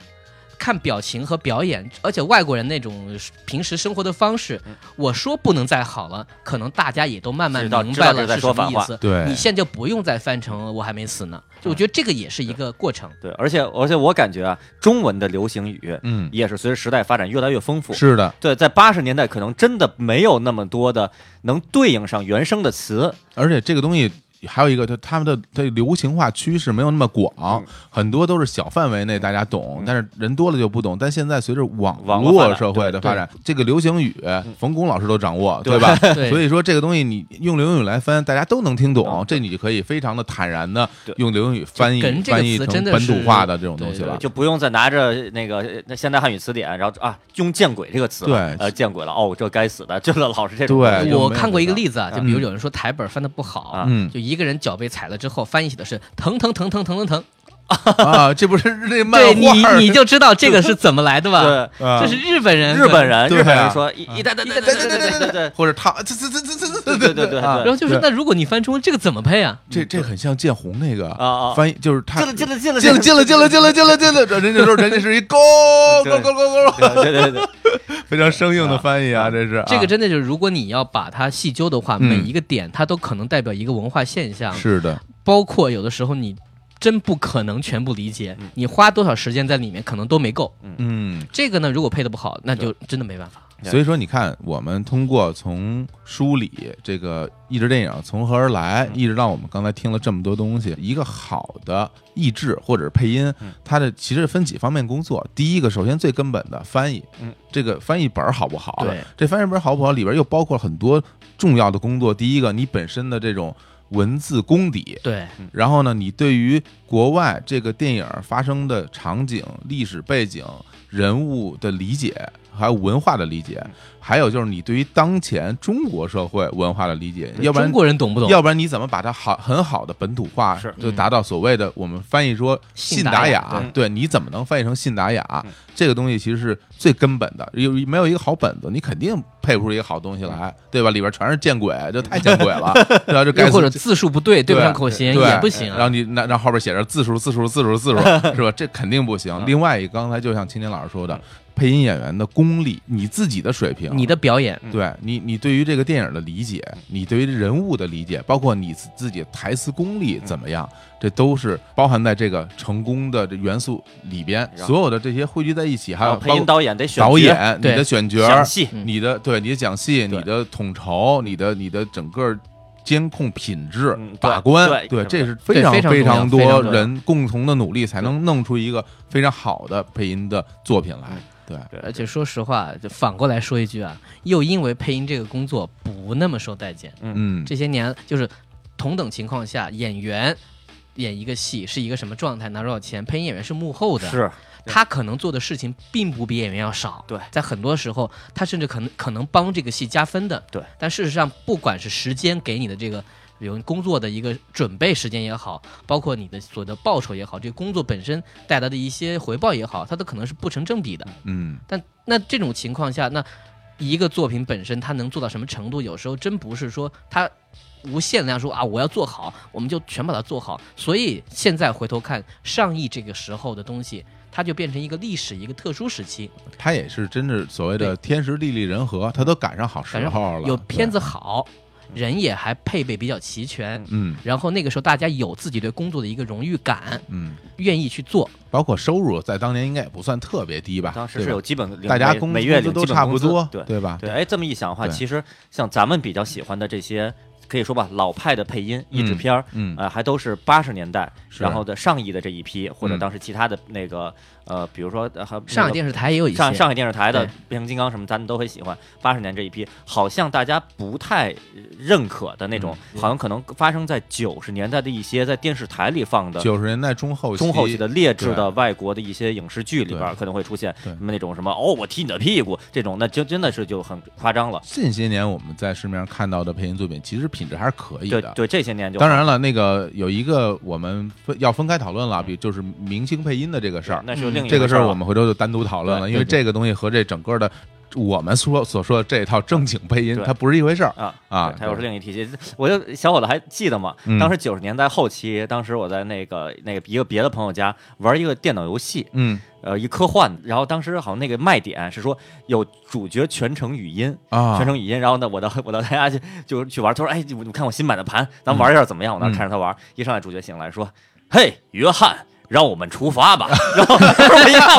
看表情和表演，而且外国人那种平时生活的方式，嗯我说不能再好了，可能大家也都慢慢明白了是说反话什么意思。对你现在就不用再翻成我还没死呢。就我觉得这个也是一个过程。对，而且而且我感觉啊，中文的流行语嗯，也是随着时代发展越来越丰富。是的，对，在八十年代可能真的没有那么多的能对应上原声的词，而且这个东西。还有一个，就他们的这流行化趋势没有那么广，嗯。很多都是小范围内大家懂，但是人多了就不懂。但现在随着网网络社会的发展，这个流行语，冯巩老师都掌握，对。吧？对。所以说这个东西你用流行语来翻，大家都能听懂嗯，这你就可以非常的坦然的用流行语翻译翻译成本土化的这种东西了。就不用再拿着那个那现代汉语词典，然后啊用“见鬼”这个词了，对。呃，见鬼了，哦，这该死的，这个老是这种对，我看过一个例子啊，就比如有人说台本翻的不好啊，嗯。就一一个人脚被踩了之后，翻译写的是疼疼疼疼疼疼疼，啊，这不是那漫对你你就知道这个是怎么来的吧？对，啊。这是日本人，日本人，对日本人啊。说一一代代代代代代代代，或者他这这这这这这对对对啊。然后就是，那如果你翻中文，这个怎么配啊？这这很像建红那个啊啊。翻译，就是他进了进了进了进了进了进了进了进了进了，人家说人家是一勾勾勾勾勾，对对对，非常生硬的翻译啊，这是这个真的就是，如果你要把它细究的话，嗯。每一个点它都可能代表一个文化现象，是的，包括有的时候你真不可能全部理解，你花多少时间在里面可能都没够。嗯。这个呢，如果配的不好，那就真的没办法。所以说，你看，我们通过从梳理这个译制电影从何而来，一直到我们刚才听了这么多东西，一个好的译制或者是配音，它的其实分几方面工作。第一个，首先最根本的翻译，嗯，这个翻译本儿好不好？对，这翻译本儿好不好里边又包括了很多重要的工作。第一个，你本身的这种文字功底，对，然后呢，你对于国外这个电影发生的场景、历史背景、人物的理解，还有文化的理解，还有就是你对于当前中国社会文化的理解，要不然中国人懂不懂？要不然你怎么把它好很好的本土化，就达到所谓的我们翻译说信达雅？对，你怎么能翻译成信达雅？这个东西其实是最根本的，有没有一个好本子，你肯定配不出一个好东西来，对吧？里边全是见鬼，这 太见鬼了，对吧？这该或者字数不对，对不上口型 也不行。然后你那让后边写着字数、字数、字数、字数，是吧？这肯定不行。另外一个，刚才就像青年老师说的，配音演员的功力，你自己的水平，你的表演，对你，你对于这个电影的理解，你对于人物的理解，包括你自自己台词功力怎么样，这都是包含在这个成功的这元素里边。所有的这些汇聚在一起，还有配音导演得选导演，你的选角讲戏，你的对你的讲戏，你的统筹，你的你的整个。监控品质嗯、把关，对这是非常非常多人共同的努力，才能弄出一个非常好的配音的作品来。对，而且说实话，就反过来说一句啊，又因为配音这个工作不那么受待见，嗯，这些年就是同等情况下，演员演一个戏是一个什么状态，拿多少钱，配音演员是幕后的，是。他可能做的事情并不比演员要少，对。在很多时候，他甚至可能可能帮这个戏加分的，对。但事实上，不管是时间给你的这个，比如工作的一个准备时间也好，包括你的所得报酬也好，这个工作本身带来的一些回报也好，它都可能是不成正比的。嗯，但那这种情况下，那一个作品本身它能做到什么程度，有时候真不是说它无限量说啊，我要做好，我们就全把它做好。所以现在回头看上亿这个时候的东西，它就变成一个历史一个特殊时期，它也是真是所谓的天时地利人和，它都赶上好时候了。有片，子好，人也还配备比较齐全。嗯然后那个时候，大家有自己对工作的一个荣誉感，嗯，愿意去做。包括收入在当年应该也不算特别低吧？当时是有基本大家工每每月资都领基本工资差不多，对对吧？对，哎，这么一想的话，其实像咱们比较喜欢的这些，可以说吧，老派的配音译制片儿，嗯呃，还都是八十年代，然后的上亿的这一批，或者嗯当时其他的那个呃，比如说呃上海电视台也有一些上上海电视台的变形金刚什么，咱们都很喜欢。八十年这一批，好像大家不太呃认可的那种，嗯好像可能发生在九十年代的一些在电视台里放的九十年代中后中后期的劣质的外国的一些影视剧里边可能会出现什么那种什么哦，我踢你的屁股这种，那就真的是就很夸张了。近些年我们在市面上看到的配音作品，其实品质还是可以的。对对，这些年就当然了，那个有一个我们分要分开讨论了，比就是明星配音的这个事儿，那是另一这个事儿儿我们回头就单独讨论了，因为这个东西和这整个的我们说所说的这套正经配音它不是一回事儿啊啊它又是另一体系。我就小伙子还记得吗？嗯当时九十年代后期，当时我在那个那个一个别的朋友家玩一个电脑游戏，嗯呃，一科幻，然后当时好像那个卖点是说有主角全程语音啊全程语音，然后呢，我到我到他家去就去玩，他说，哎，你你看我新买的盘，咱玩一下怎么样？我当时看着他玩，一上来主角醒来说，嘿，约翰。让我们出发吧。然后 我一看，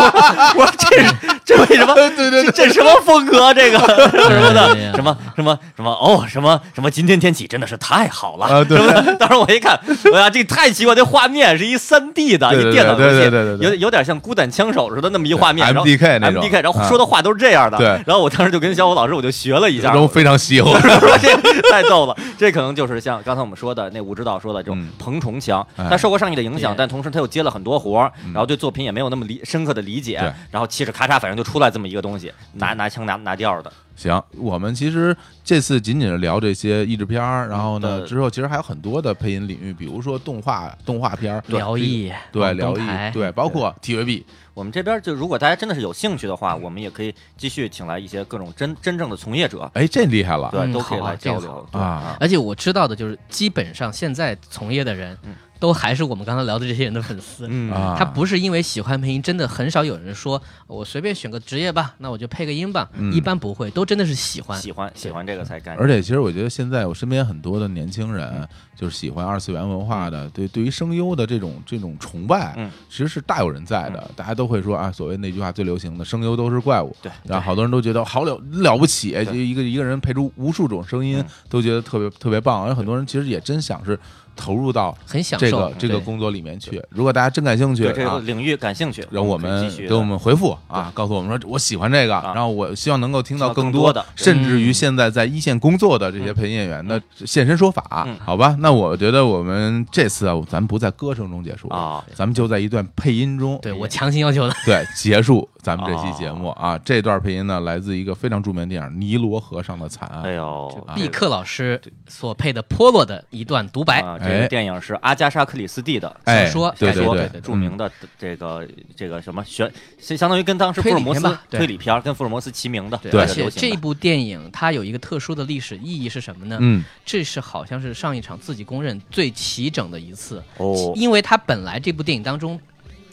我我说这是这为什么？对对，这什么风格？这个 什么的，什么什么什么哦，什么什么？今天天气真的是太好了。啊对不对当时我一看，哎呀，这太奇怪，这画面是一三 D 的，对对一电脑游戏，对对对对对有有点像孤胆枪手似的那么一画面。然后 MDK 那种 MDK，然后啊说的话都是这样的。对然后我当时就跟小虎老师我就学了一下，然后非常稀有 我说这太逗了，这可能就是像刚才我们说的那武指导说的这种彭崇强，哎他受过上亿的影响，但同时他又接了很多活然后对作品也没有那么理深刻的理解，然后嘁哧咔嚓，反正就出来这么一个东西，拿拿枪拿拿调的。行，我们其实这次仅仅是聊这些译制片儿，然后呢，之后其实还有很多的配音领域，比如说动画动画片儿、聊艺对广辽艺，对，包括 TVB，我们这边就如果大家真的是有兴趣的话，我们也可以继续请来一些各种真真正的从业者，哎，这厉害了，对，嗯都可以来交流好啊。而且我知道的就是，基本上现在从业的人嗯，都还是我们刚才聊的这些人的粉丝。嗯啊，他不是因为喜欢配音，真的很少有人说我随便选个职业吧，那我就配个音吧。嗯一般不会，都真的是喜欢。喜欢喜欢这个才干。而且其实我觉得现在我身边很多的年轻人就是喜欢二次元文化的，对对于声优的这种这种崇拜，嗯其实是大有人在的。大家都会说啊，所谓那句话最流行的“声优都是怪物”，对然后好多人都觉得好了了不起，就一个一个人配出无数种声音嗯，都觉得特别特别棒。有很多人其实也真想是投入到这很享受这个这个工作里面去。如果大家真感兴趣对这个啊。领域感兴趣，让我们继续给我们回复啊，告诉我们说我喜欢这个，然后我希望能够听到更多多的甚至于嗯现在在一线工作的这些配音演员的现身说法嗯，好吧？那我觉得我们这次啊，咱们不在歌声中结束啊咱们就在一段配音中，对我强行要求的。对结束咱们这期节目啊。这段配音呢，来自一个非常著名的电影《尼罗河上的惨案》。哎呦，毕克老师所配的波洛的一段独白。啊，这个电影是阿加莎·克里斯蒂的说，说对。对，著名的这个这个什么悬，相相当于跟当时福尔摩斯推理片儿跟福尔摩斯齐名的，对，而且这部电影它有一个特殊的历史意义是什么呢？嗯，这是好像是上一场自己公认最齐整的一次，哦，因为它本来这部电影当中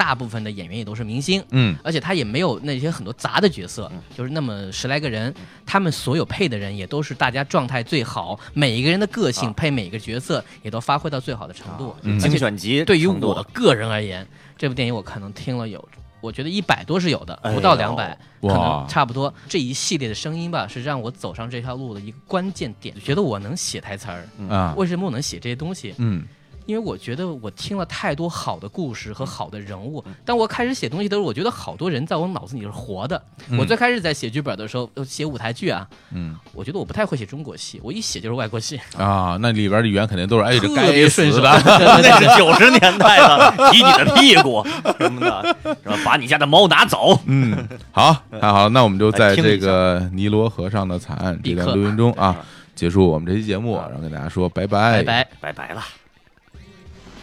大部分的演员也都是明星，嗯，而且他也没有那些很多杂的角色，就是那么十来个人，他们所有配的人也都是大家状态最好，每一个人的个性啊。配每个角色也都发挥到最好的程度。嗯精选集对于我个人而言，这部电影我可能听了有，我觉得一百多是有的，不到两百、可能差不多。这一系列的声音吧，是让我走上这条路的一个关键点，觉得我能写台词儿。啊，为什么我能写这些东西？嗯因为我觉得我听了太多好的故事和好的人物。当我开始写东西的时候，我觉得好多人在我脑子里是活的。嗯我最开始在写剧本的时候，呃写舞台剧啊，嗯我觉得我不太会写中国戏，我一写就是外国戏，啊，那里边的语言肯定都是哎，这特该别顺是吧？那是九十年代的，踢你的屁股什么的，是吧？把你家的猫拿走。嗯，好，太好了，那我们就在这个尼罗河上的惨案这段录音中啊，结束我们这期节目，然后跟大家说拜拜，拜拜。拜拜了。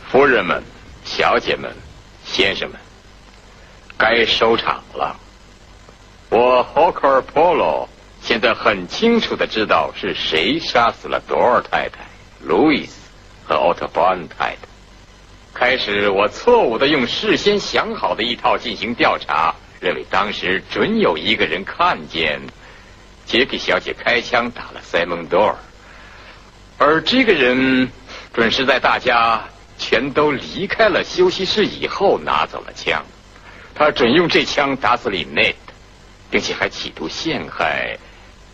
夫人们、小姐们、先生们，该收场了。我 Hawker Polo 现在很清楚的知道是谁杀死了朵尔太太、路易斯和奥特巴恩太太。开始，我错误的用事先想好的一套进行调查，认为当时准有一个人看见杰克小姐开枪打了塞蒙多尔，而这个人准是在大家全都离开了休息室以后拿走了枪。他准用这枪打死李内特，并且还企图陷害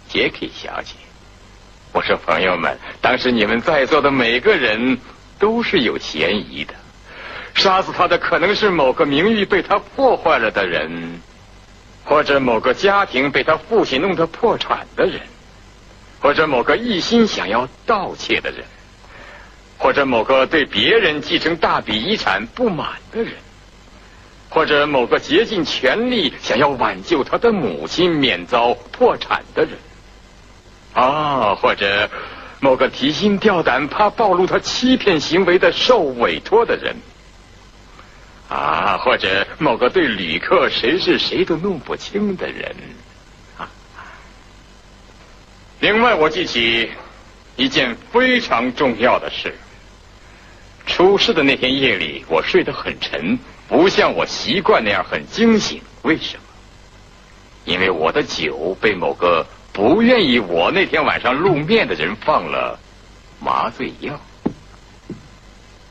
杰克小姐。我说，朋友们，当时你们在座的每个人都是有嫌疑的。杀死他的可能是某个名誉被他破坏了的人，或者某个家庭被他父亲弄得破产的人，或者某个一心想要盗窃的人，或者某个对别人继承大笔遗产不满的人，或者某个竭尽全力想要挽救他的母亲免遭破产的人，啊，或者某个提心吊胆怕暴露他欺骗行为的受委托的人。啊，或者某个对旅客谁是谁都弄不清的人，啊。另外，我记起一件非常重要的事。出事的那天夜里，我睡得很沉，不像我习惯那样很惊醒。为什么？因为我的酒被某个不愿意我那天晚上露面的人放了麻醉药。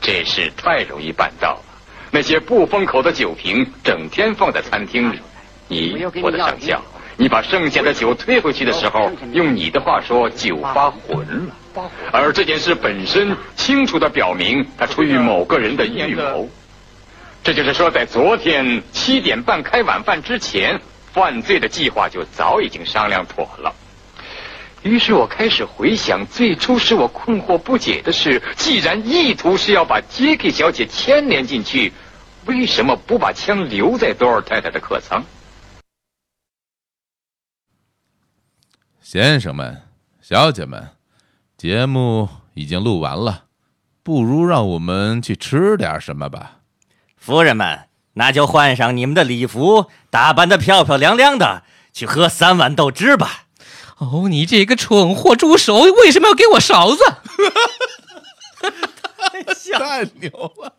这事太容易办到了。那些不封口的酒瓶整天放在餐厅里，你我的上校，你把剩下的酒退回去的时候，用你的话说，酒发浑了。而这件事本身清楚的表明，他出于某个人的预谋。这就是说，在昨天七点半开晚饭之前，犯罪的计划就早已经商量妥了。于是我开始回想，最初使我困惑不解的是，既然意图是要把杰克小姐牵连进去，为什么不把枪留在多尔太太的客舱？先生们、小姐们，节目已经录完了，不如让我们去吃点什么吧。夫人们，那就换上你们的礼服，打扮的漂漂亮亮的，去喝三碗豆汁吧。哦，你这个蠢货猪手，为什么要给我勺子？太牛了！